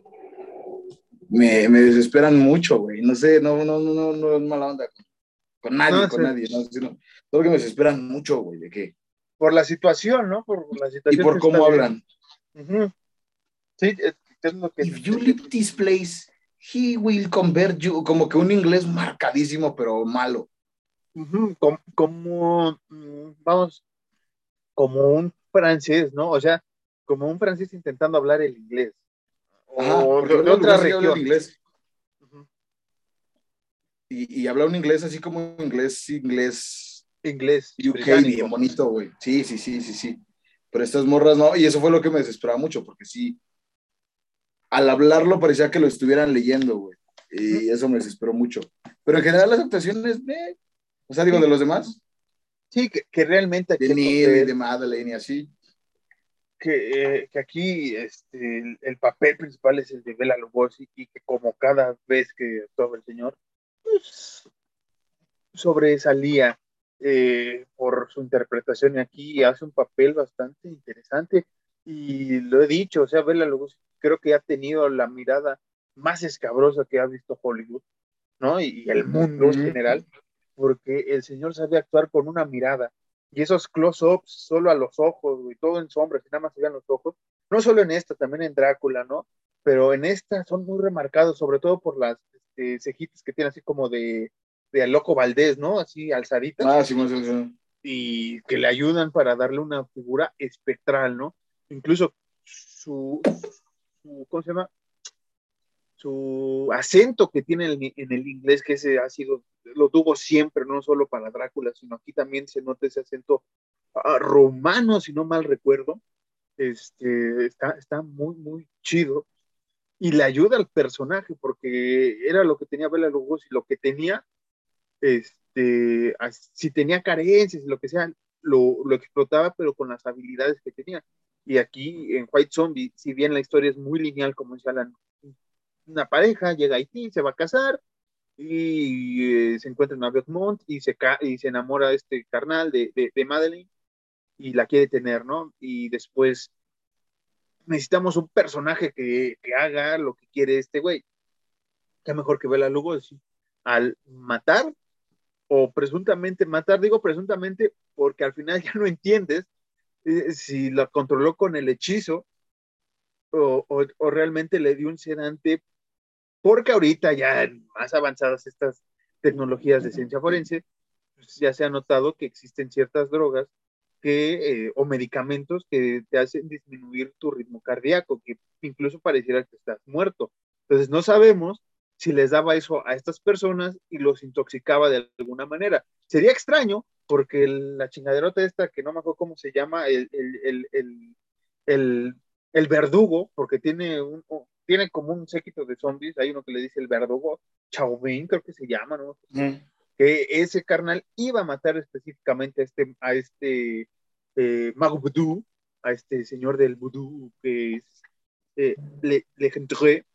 A: Me, me desesperan mucho, güey. No sé, no, no, no, no, no es mala onda con, con nadie,
B: No,
A: con
B: sí.
A: nadie. No, sino, todo que me desesperan mucho, güey, de qué.
B: Por la situación, ¿no? Por la
A: Y
B: situación.
A: por
B: que
A: cómo hablan.
B: viviendo. Ujú. Sí, es, es lo que.
A: If you leave this place, he will convert you. Como que un inglés marcadísimo, pero malo.
B: Ujú, com- como, mm, vamos, como un francés, ¿no? O sea, como un francés intentando hablar el inglés.
A: Ajá,
B: de, otra región.
A: inglés. Y, y habla un inglés así como inglés, inglés
B: Inglés.
A: UK
B: británico.
A: bien bonito, güey. Sí, sí, sí, sí, sí. Pero estas morras no, y eso fue lo que me desesperaba mucho, porque sí, al hablarlo parecía que lo estuvieran leyendo, güey. Y eso me desesperó mucho. Pero en general las actuaciones, eh, o sea, digo, de los demás,
B: Sí, que, que realmente
A: de Neil y
B: que,
A: de Madeleine y así.
B: Que, eh, que aquí este, el, el papel principal es el de Bela Lugosi y que como cada vez que actuaba el señor, pues, sobresalía eh, por su interpretación y aquí hace un papel bastante interesante y lo he dicho, o sea, Bela Lugosi creo que ha tenido la mirada más escabrosa que ha visto Hollywood, ¿no? Y, y el mundo en general, porque el señor sabe actuar con una mirada y esos close-ups solo a los ojos, güey, todo en sombras y nada más se vean los ojos, no solo en esta, también en Drácula, ¿no? Pero en esta son muy remarcados, sobre todo por las este, cejitas que tiene así como de, de Loco Valdés, ¿no? Así alzaditas
A: Ah, sí, más o menos.
B: y que le ayudan para darle una figura espectral, ¿no? Incluso su, su ¿cómo se llama? Su acento que tiene en, el inglés, que ese ha sido, lo tuvo siempre, no solo para Drácula, sino aquí también se nota ese acento ah, romano, si no mal recuerdo. Este, está, está muy, muy chido. Y le ayuda al personaje, porque era lo que tenía Bela Lugosi, lo que tenía este, si tenía carencias, lo que sea, lo, lo explotaba, pero con las habilidades que tenía. Y aquí en White Zombie, si bien la historia es muy lineal, como dice Alan, una pareja llega a Haití, se va a casar y eh, se encuentra en Aviemont y se, y se enamora de este carnal de, de, de Madeleine y la quiere tener, ¿no? Y después necesitamos un personaje que, que haga lo que quiere este güey. Qué mejor que Bela Lugosi. Al matar o presuntamente matar, digo presuntamente porque al final ya no entiendes eh, si la controló con el hechizo o, o realmente le dio un sedante, porque ahorita ya más avanzadas estas tecnologías de ciencia forense, pues ya se ha notado que existen ciertas drogas que, eh, o medicamentos que te hacen disminuir tu ritmo cardíaco, que incluso pareciera que estás muerto. Entonces no sabemos si les daba eso a estas personas y los intoxicaba de alguna manera. Sería extraño porque la chingaderota esta, que no me acuerdo cómo se llama, el, el, el, verdugo, porque tiene, un- tiene como un séquito de zombies, hay uno que le dice el verdugo, Chauvin creo que se llama, ¿no?
A: Ujú.
B: que ese carnal iba a matar específicamente a este, a este eh, mago vudú, a este señor del vudú que es eh, Le, Legendre,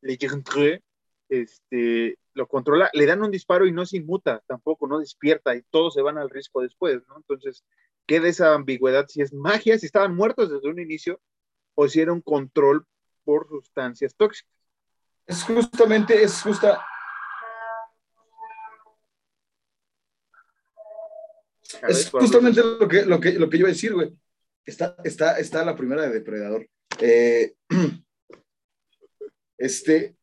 B: Legendre, este, lo controla, le dan un disparo y no se inmuta, tampoco, no despierta y todos se van al riesgo después, ¿no? Entonces, queda esa ambigüedad si es magia, si estaban muertos desde un inicio o si era un control por sustancias tóxicas.
A: Es justamente, es justa, es justamente lo que, lo que, lo que yo iba a decir, güey. Está, está, está la primera de Depredador. Eh, este,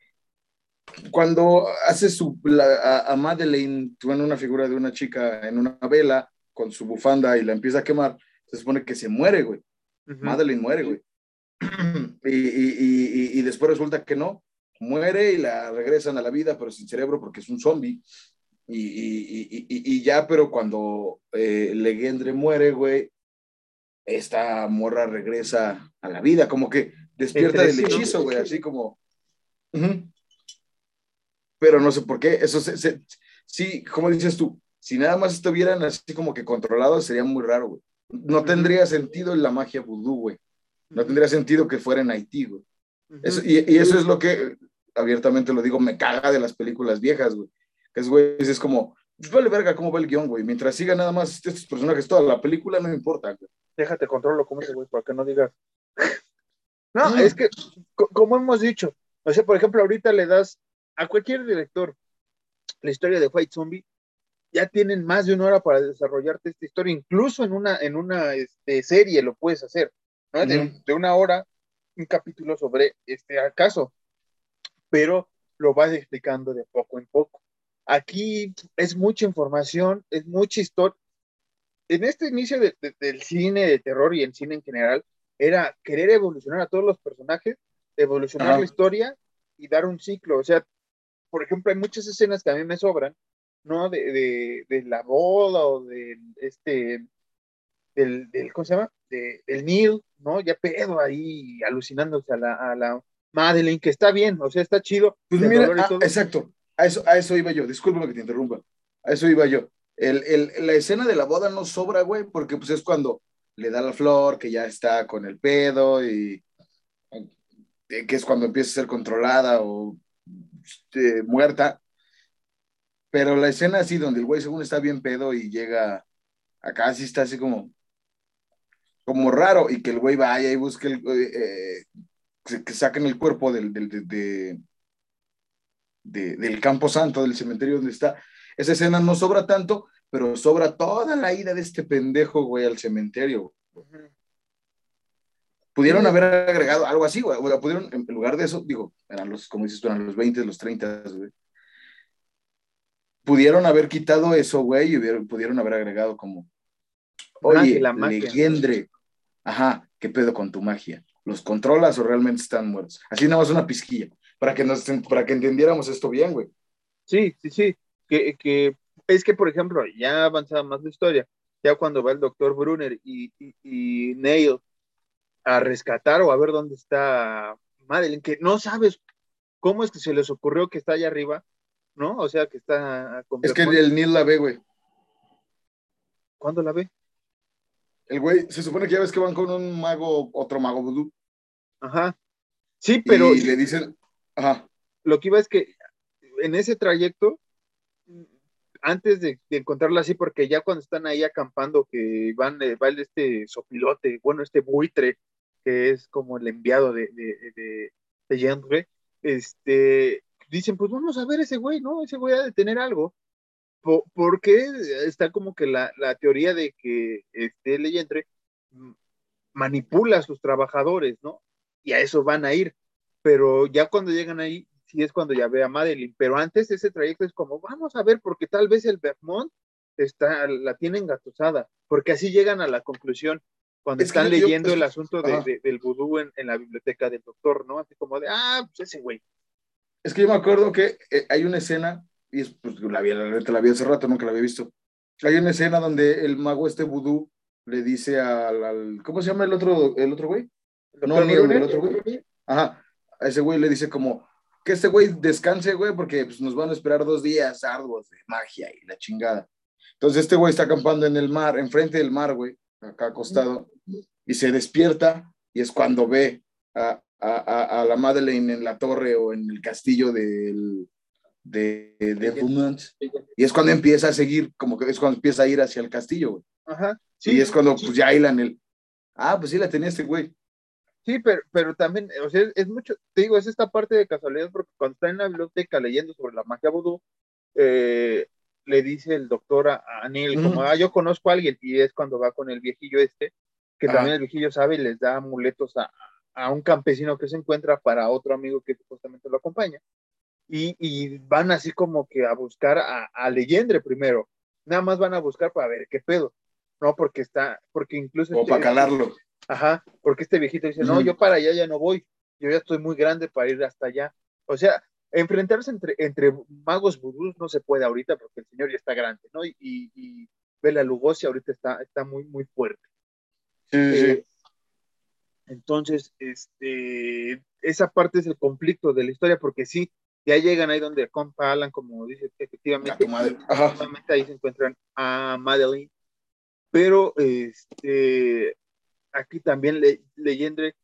A: cuando hace su, la- a, Madeleine, tuvo una figura de una chica en una vela con su bufanda y la empieza a quemar, se supone que se muere, güey.
B: Ujú.
A: Madeleine muere, güey. Y, y- y- y- y después resulta que no, muere y la regresan a la vida, pero sin cerebro porque es un zombie. Y, ya, pero cuando eh, Legendre muere, güey, esta morra regresa a la vida, como que despierta del hechizo, güey, así como... Pero no sé por qué. Eso se, sí, como dices tú, si nada más estuvieran así como que controlados, sería muy raro, güey. No tendría sentido en la magia vudú, güey. No tendría sentido que fuera en Haití, güey. y, eso es lo que, abiertamente lo digo, me caga de las películas viejas, güey. Que es, güey, es como, pues vale verga cómo va el guion, güey. Mientras siga nada más estos personajes toda la película, no me importa, güey.
B: Déjate controlo como ese, güey, para que no digas. no, es que, como hemos dicho, o sea, por ejemplo, ahorita le das a cualquier director la historia de White Zombie, ya tienen más de una hora para desarrollarte esta historia, incluso en una, en una este, serie lo puedes hacer, ¿no? de, una hora, un capítulo sobre este caso, pero lo vas explicando de poco en poco. Aquí es mucha información, es mucha historia. En este inicio del cine de terror y el cine en general, era querer evolucionar a todos los personajes, evolucionar la historia y dar un ciclo. O sea, por ejemplo, hay muchas escenas que a mí me sobran, ¿no? De, la boda o de este, del, ¿cómo se llama? Del Neil, ¿no? Ya pedo ahí alucinándose a la, a la Madeline, que está bien, o sea, está chido.
A: Pues mira, ah, exacto, a eso, a eso iba yo, discúlpame que te interrumpa, a eso iba yo. El, el, la escena de la boda no sobra, güey, porque pues es cuando le da la flor, que ya está con el pedo y eh, que es cuando empieza a ser controlada o este, muerta. Pero la escena así, donde el güey según está bien pedo y llega acá, sí está así como, como raro, y que el güey vaya y busque el, eh, que saquen el cuerpo del, del, de, del Campo Santo, del cementerio donde está. Esa escena no sobra tanto, pero sobra toda la ida de este pendejo, güey, al cementerio. Pudieron haber agregado algo así, güey. Pudieron, en lugar de eso, digo, eran los, como dices tú, eran los 20, los 30, güey. Pudieron haber quitado eso, güey, y pudieron haber agregado como, oye, la legendre. Ajá, ¿qué pedo con tu magia? ¿Los controlas o realmente están muertos? Así nada más una pizquilla, para que, nos, para que entendiéramos esto bien, güey.
B: Sí, sí, sí. Que, que es que, por ejemplo, ya avanzaba más la historia. Ya cuando va el doctor Brunner y, y, y Neil a rescatar o a ver dónde está Madeline, que no sabes cómo es que se les ocurrió que está allá arriba, ¿no? O sea, que está...
A: Es que el Neil la ve, güey.
B: ¿Cuándo la ve?
A: El güey, se supone que ya ves que van con un mago, otro mago vudú.
B: Ajá. Sí, pero...
A: Y le dicen, ajá.
B: Lo que iba es que en ese trayecto, antes de, encontrarla así, porque ya cuando están ahí acampando, que van, eh, va este sopilote, bueno, este buitre, que es como el enviado de, de, de, este, dicen, pues vamos a ver ese güey, ¿no? Ese güey ha de tener algo. Porque está como que la, teoría de que este Leyendre manipula a sus trabajadores, ¿no? Y a eso van a ir. Pero ya cuando llegan ahí, sí es cuando ya ve a Madeline. Pero antes ese trayecto es como, vamos a ver, porque tal vez el Vermont está, la tiene engatusada, porque así llegan a la conclusión cuando están leyendo el asunto del vudú en, la biblioteca del doctor, ¿no? Así como de, ah, pues ese güey.
A: Es que yo me acuerdo que eh, hay una escena, y es, pues la vi, la, la vi hace rato, nunca la había visto. Hay una escena donde el mago este vudú le dice al, ¿cómo se llama el otro, el otro güey? No, no, el otro güey. Ajá, a ese güey le dice como, que este güey descanse, güey, porque pues, nos van a esperar dos días arduos de magia y la chingada. Entonces este güey está acampando en el mar, enfrente del mar, güey, acá acostado, y se despierta y es cuando ve a, a, a, la Madeleine en la torre o en el castillo del, de, de y es cuando empieza a seguir, como que es cuando empieza a ir hacia el castillo, güey.
B: Ajá.
A: Sí, y es cuando pues ya hilan el, ah, pues sí la tenía este güey.
B: Sí, pero, pero también, o sea, es mucho, te digo, es esta parte de casualidad porque cuando está en la biblioteca leyendo sobre la magia vudú, eh, le dice el doctor a, Neil, como, ah, yo conozco a alguien, y es cuando va con el viejillo este, que también el viejillo sabe y les da amuletos a, a, un campesino que se encuentra para otro amigo que supuestamente lo acompaña. Y, y van así como que a buscar a, a Leyendre primero, nada más van a buscar para ver qué pedo, ¿no? Porque está, porque incluso...
A: O para calarlo.
B: Ajá, porque este viejito dice, no, yo para allá ya no voy, yo ya estoy muy grande para ir hasta allá. O sea, enfrentarse entre, entre magos vudús no se puede ahorita porque el señor ya está grande, ¿no? Y, y, Bela Lugosi ahorita está, está muy, muy fuerte. Eh, entonces, este, esa parte es el conflicto de la historia, porque sí, Ya llegan ahí donde compa Alan, como dice, efectivamente, ahí se encuentran a Madeline, pero este, aquí también le, Leyendre,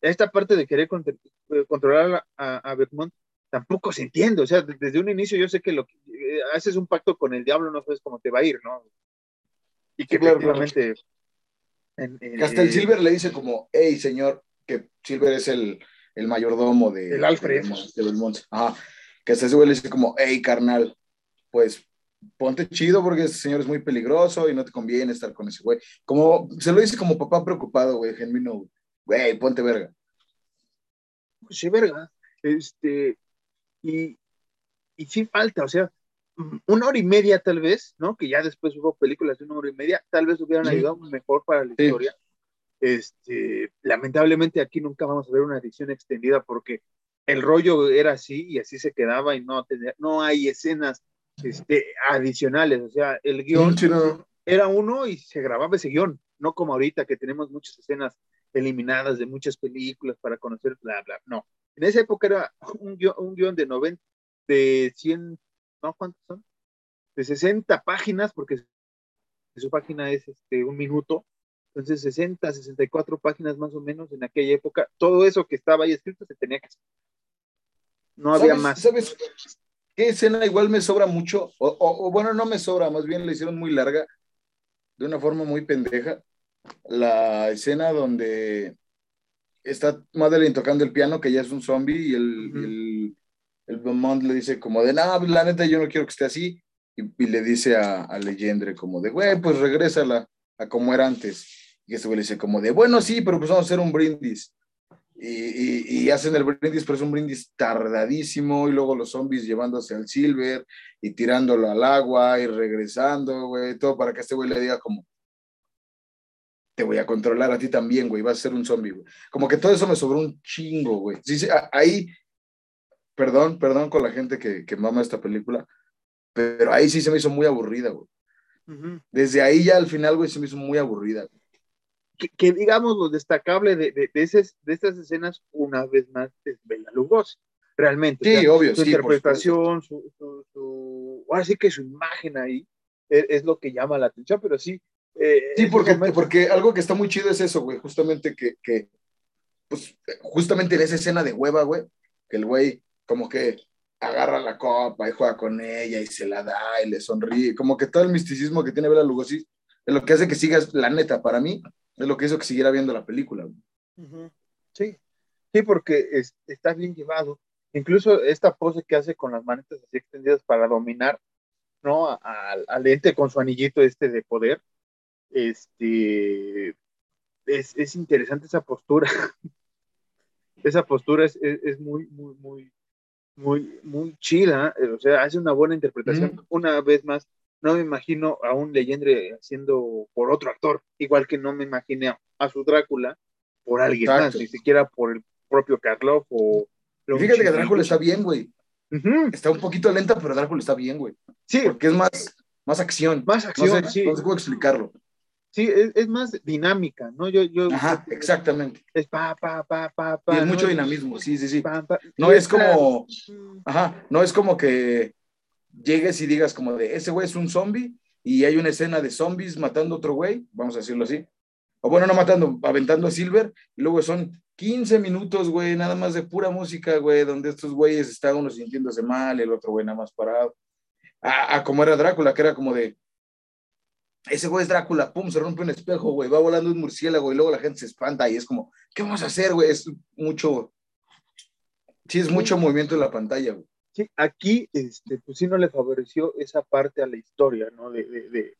B: esta parte de querer eh, controlar a, a Bermont tampoco se entiende, o sea, desde un inicio yo sé que lo que eh, haces un pacto con el diablo, no sabes cómo te va a ir, ¿no? Y que claramente
A: hasta el Silver le dice como, hey, señor, que Silver es el, el mayordomo de...
B: El Alfred.
A: De, Belmont. Ajá. Que hasta ese güey le dice como, hey, carnal, pues ponte chido porque ese señor es muy peligroso y no te conviene estar con ese güey. Como, se lo dice como papá preocupado, güey, genuino, güey, ponte verga.
B: Pues sí, verga. Este, y, y sí falta, o sea, una hora y media tal vez, ¿no? Que ya después hubo películas de una hora y media, tal vez hubieran ayudado mejor para la historia. Este, lamentablemente aquí nunca vamos a ver una edición extendida porque el rollo era así y así se quedaba y no, tenía, no hay escenas este, adicionales, o sea, el guion era uno y se grababa ese guion, no como ahorita que tenemos muchas escenas eliminadas de muchas películas para conocer, bla, bla, no. En esa época era un guion, un guion de 90, de 100 ¿no? ¿Cuántos son? De 60 páginas, porque su página es este, un minuto, entonces 60, 64 páginas más o menos en aquella época, todo eso que estaba ahí escrito se tenía que hacer. No había más.
A: ¿Sabes qué escena igual me sobra mucho? O, bueno, no me sobra, más bien la hicieron muy larga, de una forma muy pendeja. La escena donde está Madeline tocando el piano, que ya es un zombie, y el el Beaumont le dice como de, no, la neta yo no quiero que esté así, y, le dice a, a Legendre como de, güey, pues regrésala a como era antes. Y ese güey le dice como de, bueno, sí, pero pues vamos a hacer un brindis. Y, y, hacen el brindis, pero es un brindis tardadísimo, y luego los zombies llevándose al Silver y tirándolo al agua y regresando, güey, todo para que este güey le diga como, te voy a controlar a ti también, güey, vas a ser un zombie, güey. Como que todo eso me sobró un chingo, güey. Sí, sí, ahí perdón, perdón con la gente que, que mama esta película, pero ahí sí se me hizo muy aburrida, güey. Desde ahí ya al final, güey, se me hizo muy aburrida.
B: Que, digamos lo destacable de, de, de, de, estas escenas, una vez más, es Bela Lugosi, realmente.
A: Sí, obvio,
B: su interpretación, su, su, ahora sí que su imagen ahí es, es, lo que llama la atención, pero sí.
A: Eh, sí, porque, porque algo que está muy chido es eso, güey, justamente que, que, pues, justamente en esa escena de hueva, güey, que el güey como que agarra la copa y juega con ella y se la da y le sonríe, como que todo el misticismo que tiene Bela Lugosi es lo que hace que sigas, la neta, para mí, es lo que hizo que siguiera viendo la película.
B: Sí, sí, porque está bien llevado. Incluso esta pose que hace con las manitas así extendidas para dominar, ¿no? Al, ente con su anillito este de poder, este, es, es interesante esa postura. esa postura es, es muy, muy, muy, muy, muy chida, eh, o sea, hace una buena interpretación. Una vez más, no me imagino a un leyendre haciendo por otro actor, igual que no me imaginé a, su Drácula por alguien más, ni siquiera por el propio Karloff o...
A: Fíjate que Drácula está bien, güey. Está un poquito lenta, pero Drácula está bien, güey. Sí. Porque es más, más acción.
B: Más acción,
A: no
B: sé,
A: No sé cómo explicarlo.
B: Sí, es, más dinámica, ¿no? Yo, yo,
A: Ajá, exactamente.
B: Es pa, pa, pa, pa, pa.
A: Y es mucho dinamismo, sí, sí, sí. no es como, ajá, no es como que llegues y digas como de, ese güey es un zombie y hay una escena de zombies matando a otro güey, vamos a decirlo así. O bueno, no matando, aventando a Silver, y luego son 15 minutos, güey, nada más de pura música, güey, donde estos güeyes están uno sintiéndose mal, el otro güey nada más parado. a como era Drácula, que era como de, ese güey es Drácula, pum, se rompe un espejo, güey, va volando un murciélago y luego la gente se espanta y es como, ¿qué vamos a hacer, güey? Es mucho, sí, es mucho movimiento en la pantalla, güey.
B: Sí, aquí, este, pues sí no le favoreció esa parte a la historia, ¿no? De, de,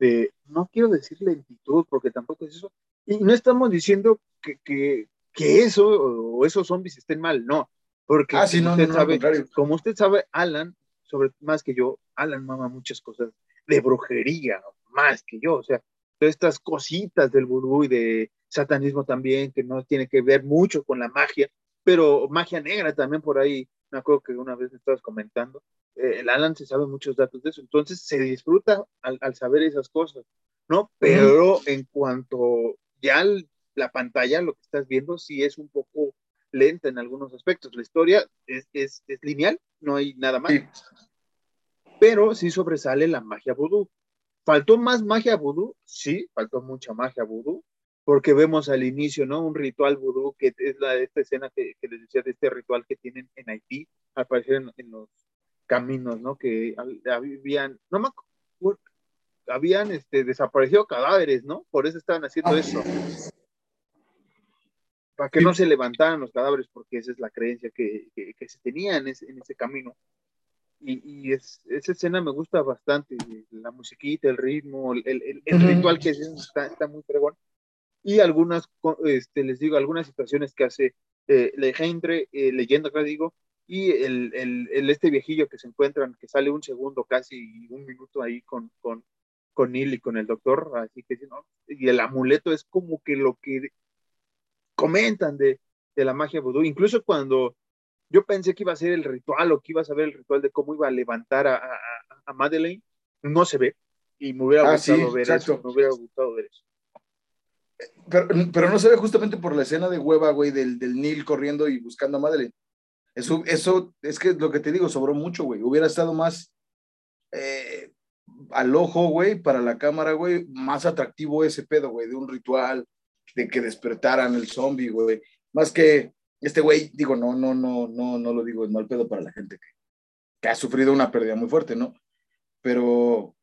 B: de, no quiero decir lentitud, porque tampoco es eso, y no estamos diciendo que, que, que eso o esos zombies estén mal, no, porque
A: ah, sí, no, usted
B: sabe, como usted sabe, Alan, sobre más que yo, Alan mama muchas cosas de brujería, más que yo, o sea, todas estas cositas del vudú y de satanismo también, que no tiene que ver mucho con la magia, pero magia negra también por ahí, me acuerdo que una vez me estabas comentando, eh, el Alan se sabe muchos datos de eso, entonces se disfruta al, saber esas cosas, ¿no? Pero en cuanto ya la pantalla, lo que estás viendo, sí es un poco lenta en algunos aspectos. La historia es, es, es lineal, no hay nada más. Pero sí sobresale la magia vudú. ¿Faltó más magia vudú? Sí, faltó mucha magia vudú, porque vemos al inicio, ¿no? Un ritual vudú, que es la, esta escena que, que les decía de este ritual que tienen en Haití, al parecer en, en los caminos, ¿no? Que habían, no me acuerdo, habían este, desaparecido cadáveres, ¿no? Por eso estaban haciendo ah. eso. Para que no se levantaran los cadáveres, porque esa es la creencia que, que, se tenía en ese, en ese camino. Y, y es, esa escena me gusta bastante, la musiquita, el ritmo, el, el, el ritual que está, está muy fregón y algunas, este, les digo, algunas situaciones que hace eh, Legendre, eh, leyendo acá digo, y el, el, este viejillo que se encuentran, que sale un segundo, casi un minuto ahí con, con, con Neil y con el doctor, así que ¿no? y el amuleto es como que lo que comentan de, de la magia vudú, incluso cuando yo pensé que iba a ser el ritual o que iba a saber el ritual de cómo iba a levantar a, a, a Madeleine, no se ve, y me hubiera ah, gustado ver eso, me hubiera gustado ver eso.
A: Pero, no se ve justamente por la escena de hueva, güey, del, del Neil corriendo y buscando a Madeleine. Eso, eso es que lo que te digo, sobró mucho, güey. Hubiera estado más eh, al ojo, güey, para la cámara, güey, más atractivo ese pedo, güey, de un ritual, de que despertaran el zombie, güey. Más que este güey, digo, no, no, no, no, no lo digo, es mal pedo para la gente que, que ha sufrido una pérdida muy fuerte, ¿no? Pero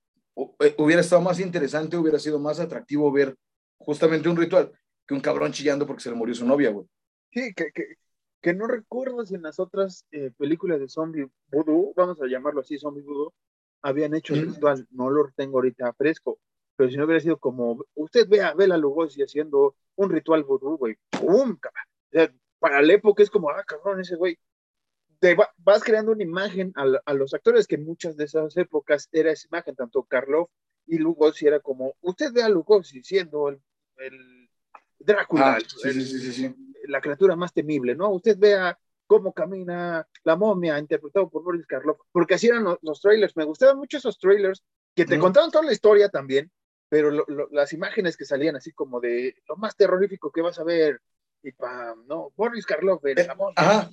A: eh, hubiera estado más interesante, hubiera sido más atractivo ver justamente un ritual que un cabrón chillando porque se le murió su novia, güey.
B: Sí, que, que, que no recuerdo si en las otras eh, películas de zombie voodoo, vamos a llamarlo así, zombie voodoo, habían hecho el ritual, no lo tengo ahorita fresco, pero si no hubiera sido como, usted vea a Bela Lugosi haciendo un ritual voodoo, güey, ¡pum! O sea, para la época es como, ah, cabrón, ese güey, te vas creando una imagen a, a, los actores que en muchas de esas épocas era esa imagen, tanto Karloff y Lugosi era como, usted ve a Lugosi siendo el el Drácula, ah, la criatura más temible, ¿no? Usted vea cómo camina la momia, interpretado por Boris Karloff, porque así eran los, trailers. Me gustaban mucho esos trailers que te contaban toda la historia también, pero las imágenes que salían así como de lo más terrorífico que vas a ver, y pam, ¿no? Boris Karloff,
A: eh, la momia. Ajá.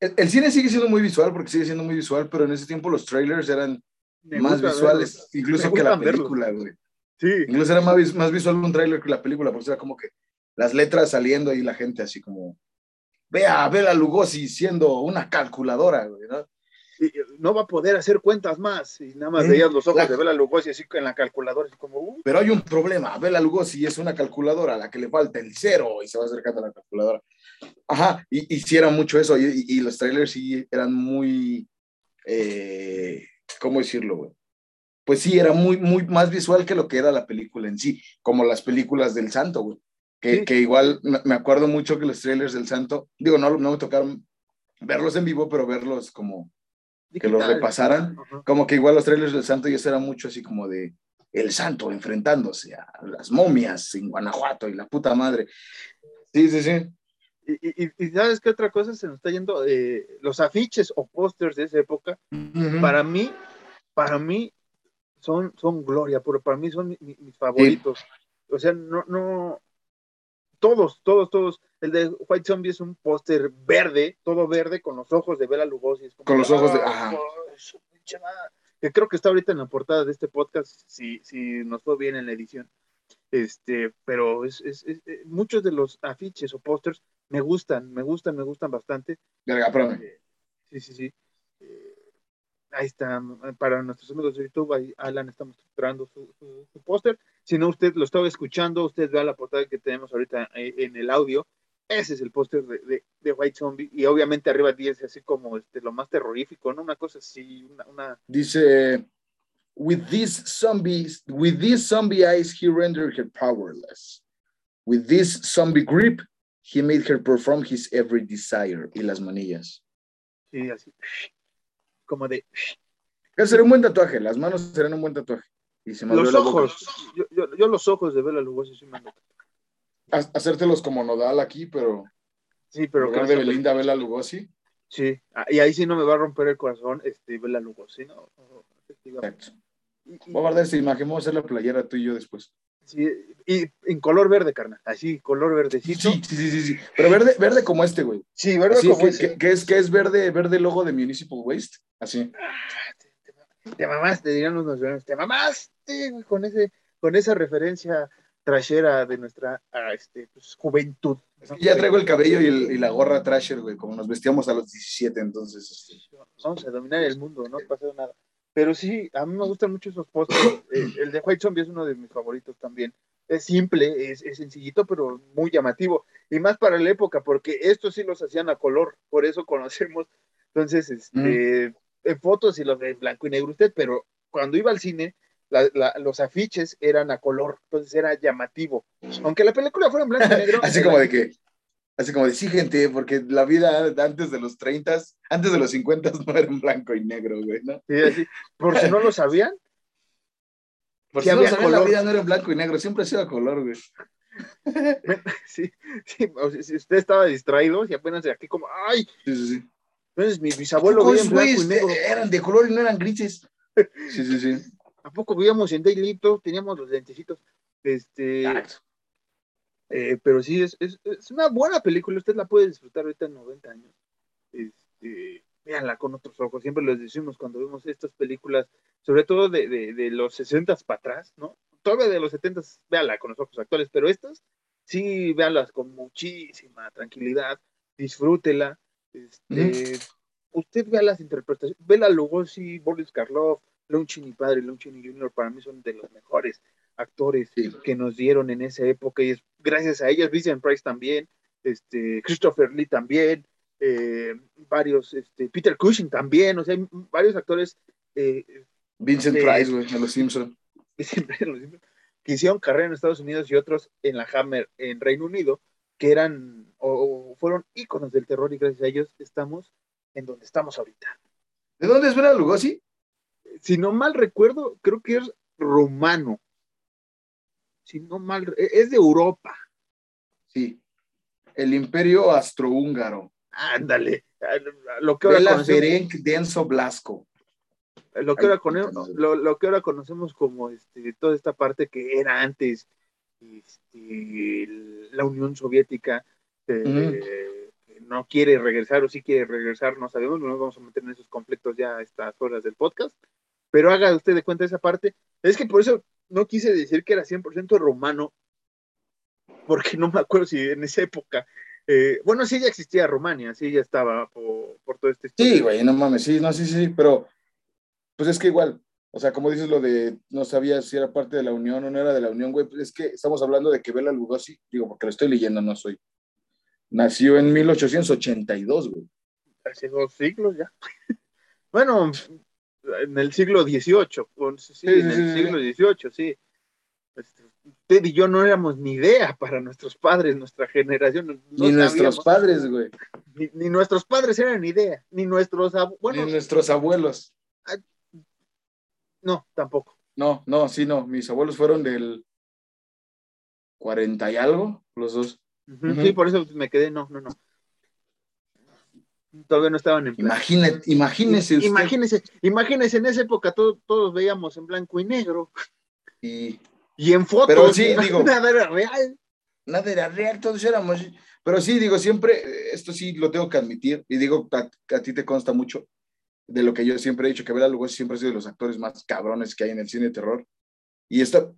A: El, cine sigue siendo muy visual porque sigue siendo muy visual, pero en ese tiempo los trailers eran más visuales, incluso que la película, güey. Sí. Incluso era más, más visual un tráiler que la película, porque era como que las letras saliendo y la gente así como, vea a Bela Lugosi siendo una calculadora, güey, ¿no?
B: Y no va a poder hacer cuentas más. Y nada más ¿Eh? veías los ojos de Bela Lugosi así en la calculadora, así como. Uh".
A: Pero hay un problema. Bela Lugosi es una calculadora a la que le falta el cero y se va acercando a la calculadora. Ajá, y hicieron mucho eso. Y, y, los trailers sí eran muy. Eh, ¿Cómo decirlo, güey? Pues sí, era muy, muy más visual que lo que era la película en sí, como las películas del Santo, güey. Que, que igual me acuerdo mucho que los trailers del Santo, digo, no, no me tocaron verlos en vivo, pero verlos como que los repasaran, como que igual los trailers del Santo ya era mucho así como de el Santo enfrentándose a las momias en Guanajuato y la puta madre. Sí, sí, sí.
B: Y, y, y, sabes qué otra cosa se nos está yendo, eh, los afiches o pósters de esa época, para mí, para mí son, son gloria, pero para mí son mis, favoritos. O sea, no, no, todos, todos, todos. El de White Zombie es un póster verde, todo verde, con los ojos de Bela Lugosi.
A: con los ojos de. Ajá.
B: Que creo que está ahorita en la portada de este podcast, si, si nos fue bien en la edición. Este, pero es, es, eh, muchos de los afiches o pósters me gustan, me gustan, me gustan bastante.
A: Verga, eh,
B: sí, sí, sí. Ahí está, para nuestros amigos de YouTube, ahí Alan está mostrando su, su, póster. Si no, usted lo estaba escuchando, usted vea la portada que tenemos ahorita eh, en el audio. Ese es el póster de, de, White Zombie. Y obviamente arriba dice así como este, lo más terrorífico, ¿no? Una cosa así, una... una...
A: Dice, with these zombies, with these zombie eyes, he rendered her powerless. With this zombie grip, he made her perform his every desire. Y las manillas.
B: Sí, así como de...
A: Ese sería un buen tatuaje, las manos serían un buen tatuaje.
B: Y se los ojos, yo, yo, yo, los ojos de Bela Lugosi sí me
A: Hacértelos como nodal aquí, pero...
B: Sí, pero...
A: En de Belinda Bela Lugosi.
B: Sí, ah, y ahí sí no me va a romper el corazón este Bela Lugosi, ¿no?
A: Exacto. Voy a guardar esta imagen, vamos a hacer la playera tú y yo después.
B: Sí, y en color verde, carnal. Así, color verdecito.
A: Sí, sí, sí, sí, sí. Pero verde, verde como este, güey.
B: Sí, verde
A: Así,
B: como
A: que,
B: ese.
A: que- que es, que es verde, verde logo de Municipal Waste. Así.
B: Te mamaste, dirían los nacionales. Te mamaste, güey, con, ese, con esa referencia trashera de nuestra ah, este, pues, juventud.
A: Ya traigo el cabello y, el- y la gorra trasher, güey, como nos vestíamos a los 17, entonces. este,
B: Vamos a dominar el mundo, no pasa nada. Pero sí, a mí me gustan mucho esos pósters. El, el de White Zombie es uno de mis favoritos también. Es simple, es, es sencillito, pero muy llamativo. Y más para la época, porque estos sí los hacían a color, por eso conocemos. Entonces, este, en fotos y los de blanco y negro usted, pero cuando iba al cine, la- la- los afiches eran a color, entonces era llamativo. Aunque la película fuera en blanco y negro.
A: Así como de que, así como de, sí, gente, porque la vida antes de los 30, antes de los 50 no era en blanco y negro, güey, ¿no?
B: Sí, así. Por si no lo sabían,
A: Por si no sabían, la vida no era en blanco y negro, siempre ha sido a color, güey.
B: sí, sí, o sea, si usted estaba distraído y apenas de aquí como, ay,
A: Sí, sí, sí.
B: entonces mi bisabuelo veía en
A: Pocos
B: blanco y negro.
A: eran de color y no eran grises. Sí, sí, sí.
B: ¿A poco veíamos en Daylito? Teníamos los lentecitos. Este, eh, pero sí, es, es, es una buena película. Usted la puede disfrutar ahorita en 90 años. Este, véanla con otros ojos. Siempre les decimos cuando vemos estas películas, sobre todo de, de, de los 60 para atrás, ¿no? Todavía de los 70 véanla con los ojos actuales, pero estas sí, véanlas con muchísima tranquilidad. Disfrútela. Este, Usted vea las interpretaciones. Bela Lugosi, Boris Karloff, Lon Chaney padre, Lon Chaney Jr. para mí son de los mejores actores
A: Sí.
B: que nos dieron en esa época y es gracias a ellas, Vincent Price también, este, Christopher Lee también, eh, varios, este, Peter Cushing también, o sea, hay varios actores eh,
A: Vincent
B: Sí.
A: Price, güey, de los Simpsons.
B: que hicieron carrera en Estados Unidos y otros en la Hammer en Reino Unido, que eran o, o fueron íconos del terror y gracias a ellos estamos en donde estamos ahorita.
A: ¿De dónde es Bela Lugosi?
B: si no mal recuerdo, creo que es rumano. Si no mal, es de Europa.
A: Sí. El Imperio Astrohúngaro.
B: Ándale. Lo que ahora
A: Bela
B: conocemos,
A: Ferenc Denso Blasco.
B: lo que ahora lo, lo que conocemos como este, toda esta parte que era antes este, la Unión Soviética eh, que no quiere regresar o sí quiere regresar, no sabemos, no nos vamos a meter en esos conflictos ya a estas horas del podcast, pero haga usted de cuenta esa parte. Es que por eso no quise decir que era 100% romano, porque no me acuerdo si en esa época, eh, bueno, sí ya existía Rumania, sí ya estaba por, por todo este
A: Sí, güey, no mames, sí, no, sí, sí, pero pues es que igual, o sea, como dices lo de no sabía si era parte de la Unión o no era de la Unión, güey, pues es que estamos hablando de que Bela Lugosi, digo, porque lo estoy leyendo, no soy. Nació en 1882, güey.
B: hace dos siglos ya. bueno, en el siglo XVIII, sí,
A: Sí,
B: en el siglo XVIII, sí. Este, Usted y yo no éramos ni idea para nuestros padres, nuestra generación. no
A: Ni nuestros padres, güey,
B: ni, ni nuestros padres eran ni idea, ni nuestros abuelos. Bueno,
A: ni nuestros abuelos.
B: no, tampoco.
A: No, no, sí, no, mis abuelos fueron del 40 y algo, los dos.
B: Sí, por eso me quedé, no, no, no. Todavía no estaban en.
A: Imagínate, imagínese usted.
B: Imagínese, imagínese, en esa época todo- todos veíamos en blanco y negro
A: Y
B: y en fotos.
A: Pero sí, digo-
B: nada era real.
A: nada era real, todos éramos. Pero sí, digo, siempre, esto sí lo tengo que admitir, y digo, a, a ti te consta mucho de lo que yo siempre he dicho, que Bela Lugosi siempre ha sido de los actores más cabrones que hay en el cine de terror. Y esta,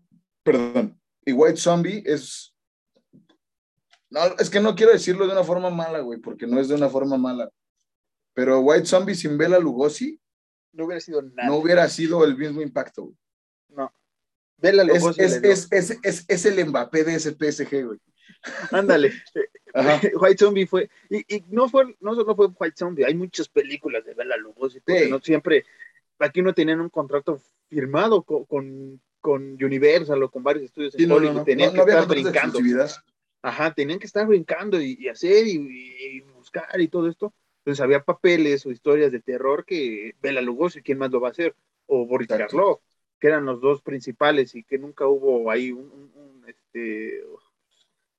A: perdón, y White Zombie es. No, es que no quiero decirlo de una forma mala, güey, porque no es de una forma mala. Pero White Zombie sin Bela Lugosi
B: No hubiera sido nada.
A: no hubiera sido el mismo impacto, güey.
B: No. Vela
A: Es,
B: Lugosi
A: es, es, es, es, es el Mbappé de ese PSG, güey.
B: Ándale. White Zombie fue. Y, y no fue, no solo fue White Zombie, hay muchas películas de Bela Lugosi, porque
A: Sí.
B: no siempre, aquí no tenían un contrato firmado con, con, con Universal o con varios estudios
A: Sí,
B: en
A: no, no,
B: Hollywood,
A: no,
B: tenían
A: no,
B: que estar brincando. Ajá, tenían que estar brincando y, y hacer y, y buscar y todo esto. Entonces había papeles o historias de terror que Bela Lugosi, ¿quién más lo va a hacer? O Boris. Karloff, que eran los dos principales y que nunca hubo ahí un, un- un, este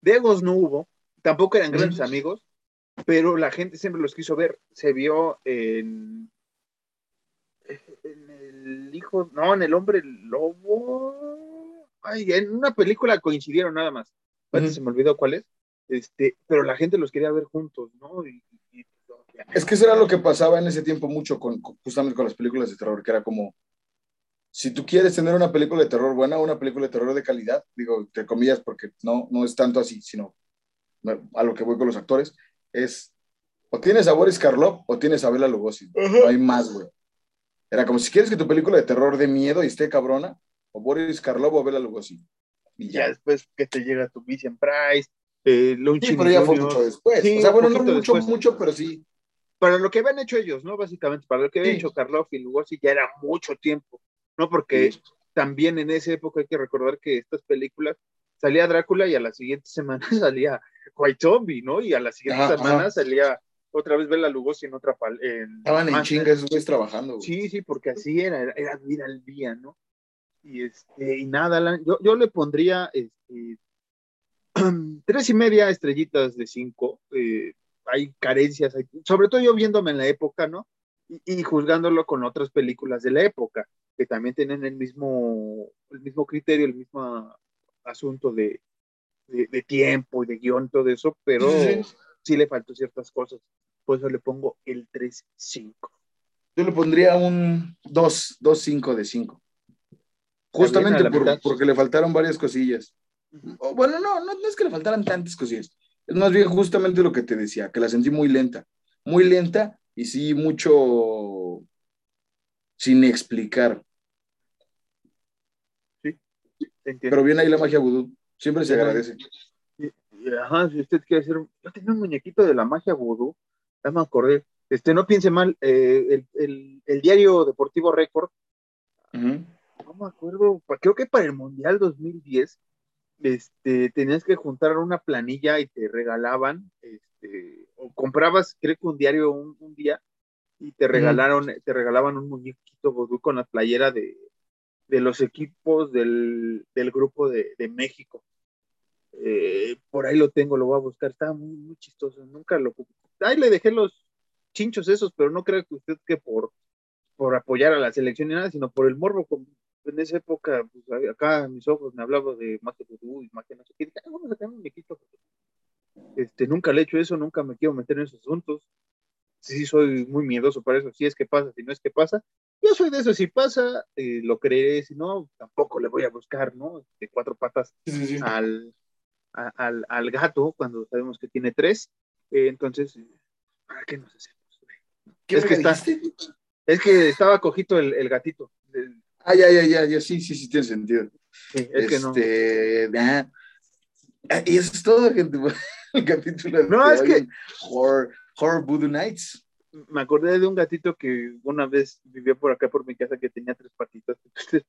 B: de egos no hubo, tampoco eran grandes amigos, pero la gente siempre los quiso ver. Se vio en, en el hijo, no, en el hombre lobo. ay, en una película coincidieron nada más. Antes se me olvidó cuál es, este, pero la gente los quería ver juntos, ¿no? Y,
A: es que eso era lo que pasaba en ese tiempo mucho con, justamente con las películas de terror, que era como, si tú quieres tener una película de terror buena, una película de terror de calidad, digo, entre comillas, porque no, no es tanto así, sino a lo que voy con los actores, es o tienes a Boris Karloff o tienes a Bela Lugosi. No hay más, güey. Era como si quieres que tu película de terror de miedo y esté cabrona, o Boris Karloff o Bela Lugosi.
B: Y ya, después que te llega tu Vincent Price, eh,
A: Sí, pero ya fue mucho después. o sea, bueno, no mucho, mucho, pero sí.
B: Para lo que habían hecho ellos, ¿no? Básicamente, para lo que habían hecho Karloff y Lugosi ya era mucho tiempo, ¿no? Porque también en esa época hay que recordar que estas películas salía Drácula y a la siguiente semana salía White Zombie, ¿no? Y a la siguiente semana salía otra vez Bela Lugosi en otra pal
A: Estaban en chinga esos güeyes trabajando.
B: Sí, sí, porque así era, era, vida al día, ¿no? Y este, y nada, yo, yo le pondría este, tres y media estrellitas de cinco. Eh, hay carencias, sobre todo yo viéndome en la época, ¿no? Y, juzgándolo con otras películas de la época, que también tienen el mismo, el mismo criterio, el mismo asunto de, de, tiempo y de guion, todo eso, pero sí le faltó ciertas cosas. Por eso le pongo el 3-5.
A: Yo le pondría un 2-5 de 5. Justamente porque le faltaron varias cosillas. bueno, no, no, es que le faltaran tantas cosillas. Es más bien justamente lo que te decía, que la sentí muy lenta. Muy lenta y sí mucho sin explicar.
B: Sí,
A: Pero bien ahí la magia vudú. Siempre se agradece.
B: Ajá, si usted quiere hacer. Yo tenía un muñequito de la magia vudú. Ya me acordé. Este, no piense mal, eh, el, el, diario Deportivo Récord. No me acuerdo, creo que para el Mundial 2010 este, tenías que juntar una planilla y te regalaban, este, o comprabas, creo que un diario un, día, y te regalaron, te regalaban un muñequito con la playera de, de los equipos del, del grupo de, de México. Eh, por ahí lo tengo, lo voy a buscar, estaba muy, muy chistoso, nunca lo... Ahí le dejé los chinchos esos, pero no creo que usted que por, por apoyar a la selección ni nada, sino por el morbo. En esa época, pues, acá mis ojos me hablaba de magia vudú y magia no sé qué, ah, vamos a tener un muñequito. Este, nunca le he hecho eso, nunca me quiero meter en esos asuntos. Sí, soy muy miedoso para eso, si es que pasa, si no es que pasa. Yo soy de eso, si pasa, eh, lo creeré, si no, tampoco le voy a buscar, ¿no? De cuatro patas Al, al, al, gato cuando sabemos que tiene tres. Eh, entonces, ¿para qué nos hacemos? es, que está, es que estaba cojito el, el gatito.
A: Ah, ya, ya, ya, ya, sí, sí, sí, tiene sentido.
B: Sí, es que no.
A: Este, ah, y eso es todo, gente. El capítulo
B: no, es que.
A: Horror, Horror Voodoo Nights.
B: Me acordé de un gatito que una vez vivió por acá por mi casa que tenía tres patitas. Entonces,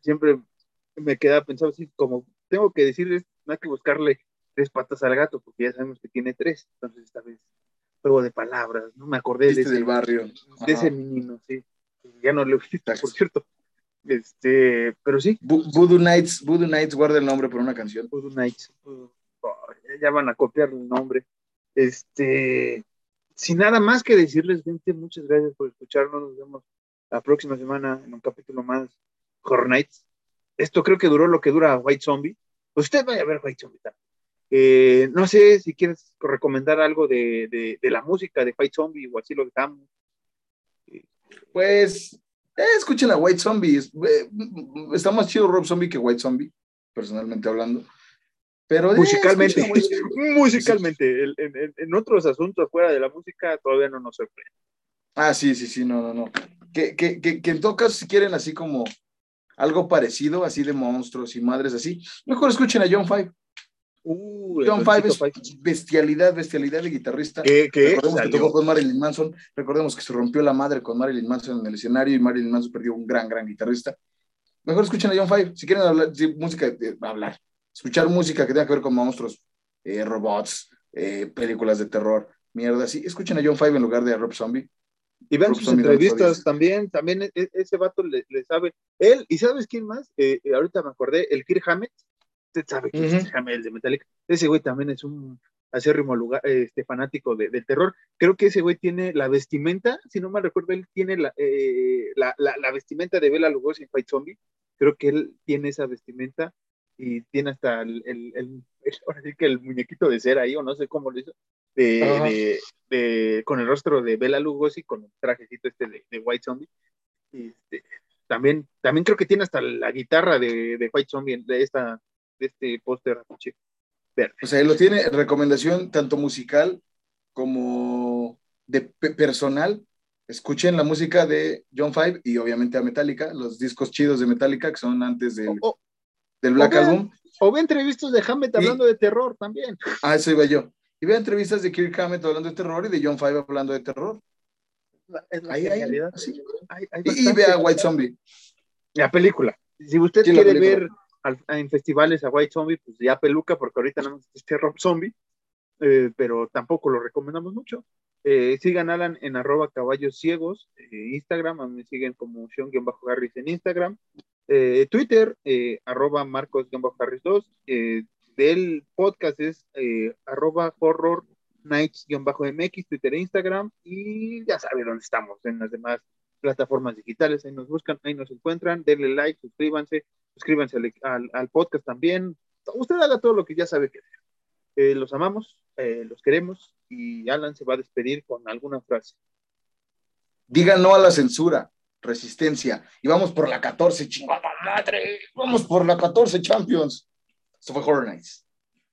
B: siempre me quedaba pensando así, como tengo que decirles, no hay que buscarle tres patas al gato, porque ya sabemos que tiene tres. Entonces, esta vez, juego de palabras, ¿no? Me acordé de ese,
A: del barrio.
B: De ese niño, sí. Ya no le gusta, por cierto. Este, pero sí.
A: Voodoo Nights, Voodoo Nights guarda el nombre por una canción.
B: Voodoo Nights. ya van a copiar el nombre. Este, sin nada más que decirles, gente, muchas gracias por escucharnos. Nos vemos la próxima semana en un capítulo más Horror Nights. Esto creo que duró lo que dura White Zombie. Pues usted vaya a ver White Zombie eh, no sé si quieres recomendar algo de, la música de White Zombie o así lo dejamos.
A: Pues eh, escuchen a White Zombie. Eh, está más chido Rob Zombie que White Zombie, personalmente hablando. Pero
B: eh, musicalmente, musicalmente, en, otros asuntos fuera de la música todavía no nos sorprende.
A: Ah, sí, sí, sí, no, no, no. Que, que, que, que en todo caso, si quieren así como algo parecido, así de monstruos y madres así, mejor escuchen a John Five.
B: Uh,
A: John Five es bestialidad, bestialidad de guitarrista. recordemos que tocó con Marilyn Manson, recordemos que se rompió la madre con Marilyn Manson en el escenario y Marilyn Manson perdió un gran, gran guitarrista. Mejor escuchen a John Five, si quieren hablar de música, de, hablar, escuchar música que tenga que ver con monstruos, eh, robots, eh, películas de terror, mierda, sí, escuchen a John Five en lugar de a Rob Zombie.
B: Y vean sus entrevistas también, también e, e, ese vato le, sabe. Él, ¿y sabes quién más? Eh, ahorita me acordé, el Kirk Hammett, usted sabe que es Hamel de Metallica. Ese güey también es un acérrimo lugar, este, fanático de, del terror. Creo que ese güey tiene la vestimenta, si no mal recuerdo, él tiene la, eh, la, la, vestimenta de Bela Lugosi en Fight Zombie. creo que él tiene esa vestimenta y tiene hasta el, el, el, ahora sí que el muñequito de cera ahí, o no sé cómo lo hizo, de, de, con el rostro de Bela Lugosi, con el trajecito este de, de White Zombie. Este, también, también creo que tiene hasta la guitarra de, de White Zombie, de, esta, de este póster
A: verde. O sea, él lo tiene recomendación tanto musical como de personal. Escuchen la música de John Five y obviamente a Metallica, los discos chidos de Metallica que son antes del, del Black Album.
B: O ve entrevistas de Hammett hablando de terror también.
A: Ah, eso iba yo. Y ve entrevistas de Kirk Hammett hablando de terror y de John Five hablando de terror.
B: Es la ahí,
A: y, ve a White Zombie.
B: La película. Si usted quiere ver en festivales a White Zombie, pues ya peluca, porque ahorita no este Rob Zombie, eh, pero tampoco lo recomendamos mucho. Eh, sigan Alan en arroba caballos ciegos, eh, Instagram, me siguen como Sean-Harris en Instagram, eh, Twitter, eh, arroba Marcos-Harris 2, del podcast es arroba horror nights-mx, Twitter e Instagram, y ya saben dónde estamos, en las demás plataformas digitales, ahí nos buscan, ahí nos encuentran, denle like, suscríbanse, suscríbanse al, podcast también, usted haga todo lo que ya sabe que hacer. los amamos, los queremos, y Alan se va a despedir con alguna frase.
A: Diga no a la censura, resistencia, y vamos por la 14, chingada madre, vamos por la 14 Champions. Esto fue Horror Nights.